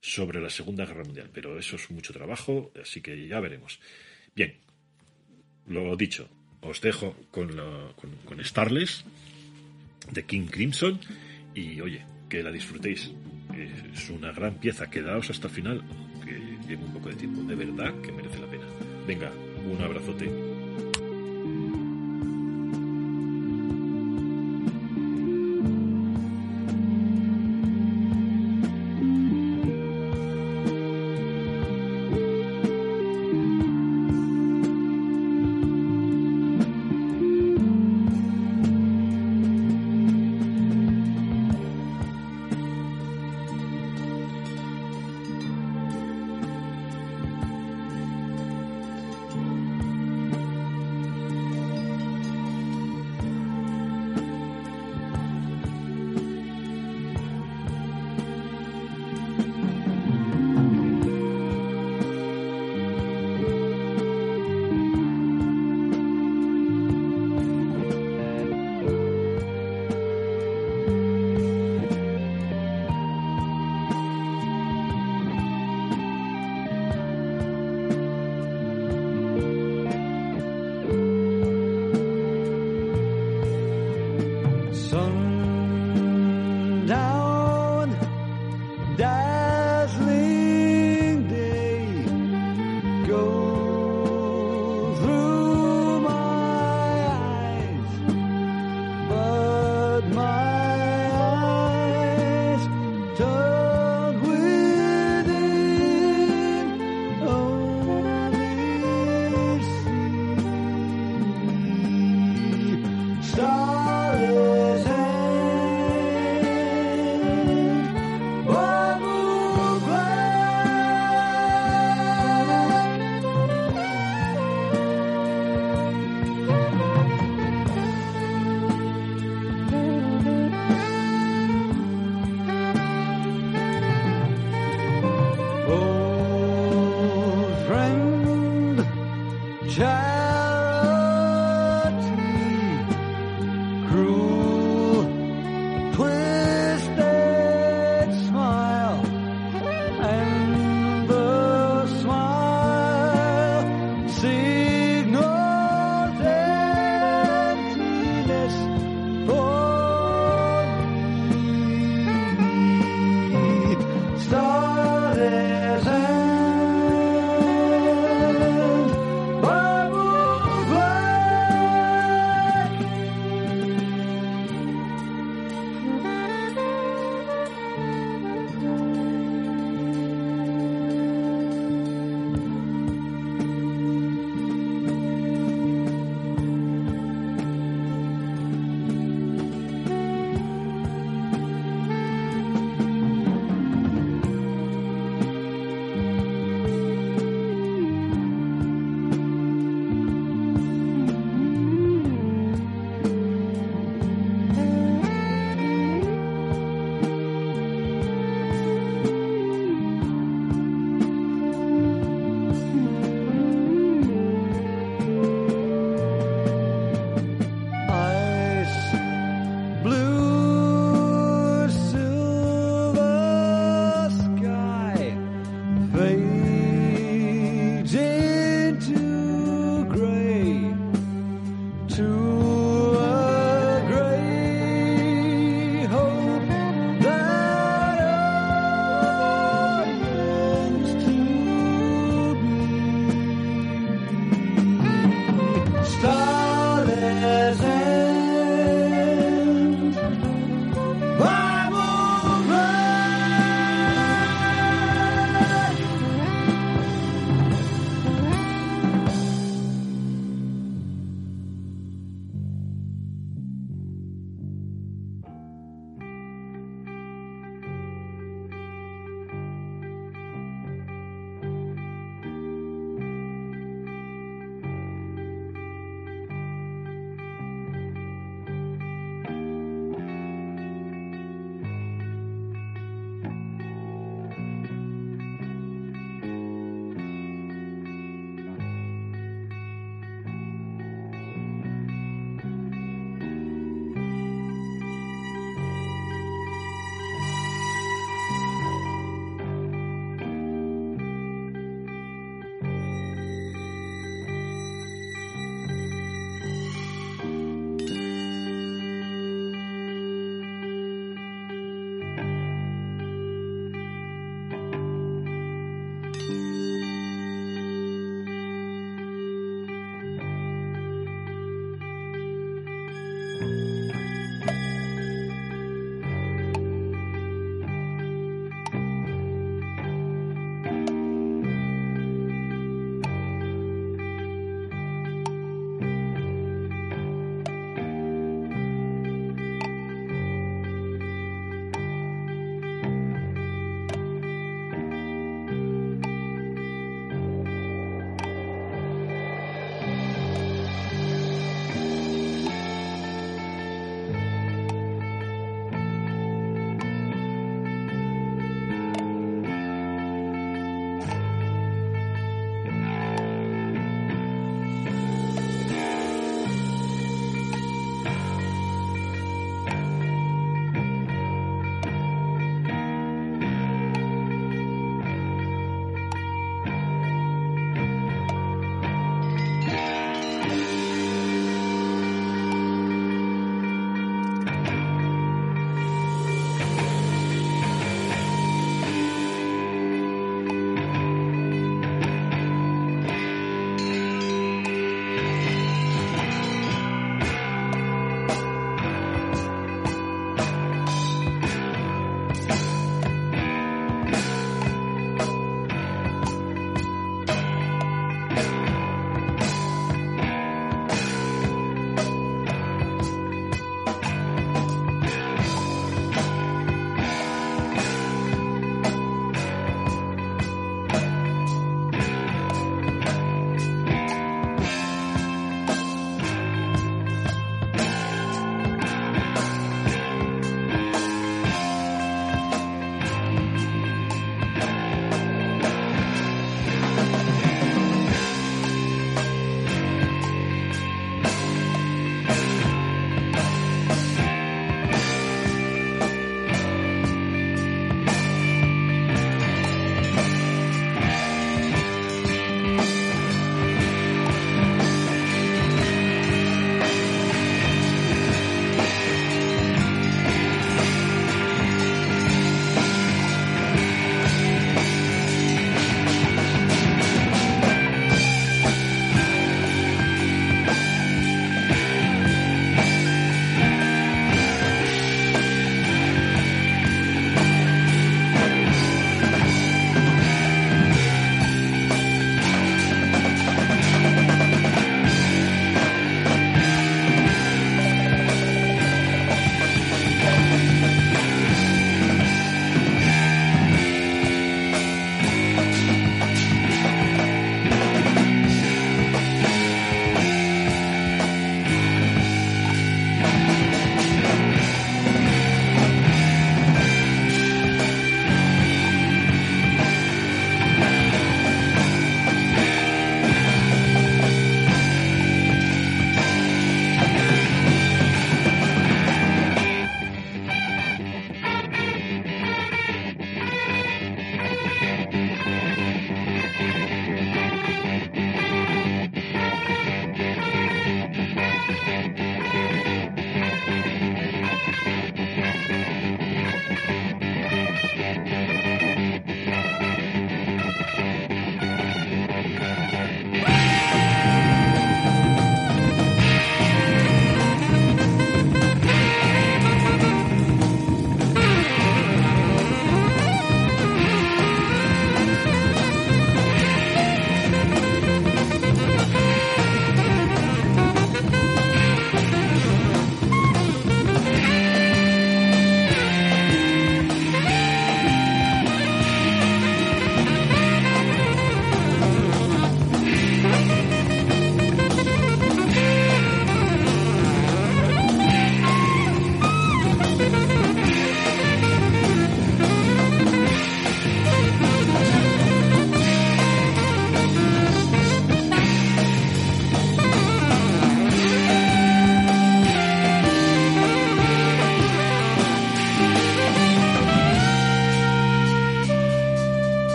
sobre la Segunda Guerra Mundial, pero eso es mucho trabajo, así que ya veremos. Bien, lo dicho, os dejo con, con, Starless de King Crimson y oye, que la disfrutéis. Es una gran pieza, quedaos hasta el final, que lleve un poco de tiempo, de verdad que merece la pena. Venga, un abrazote.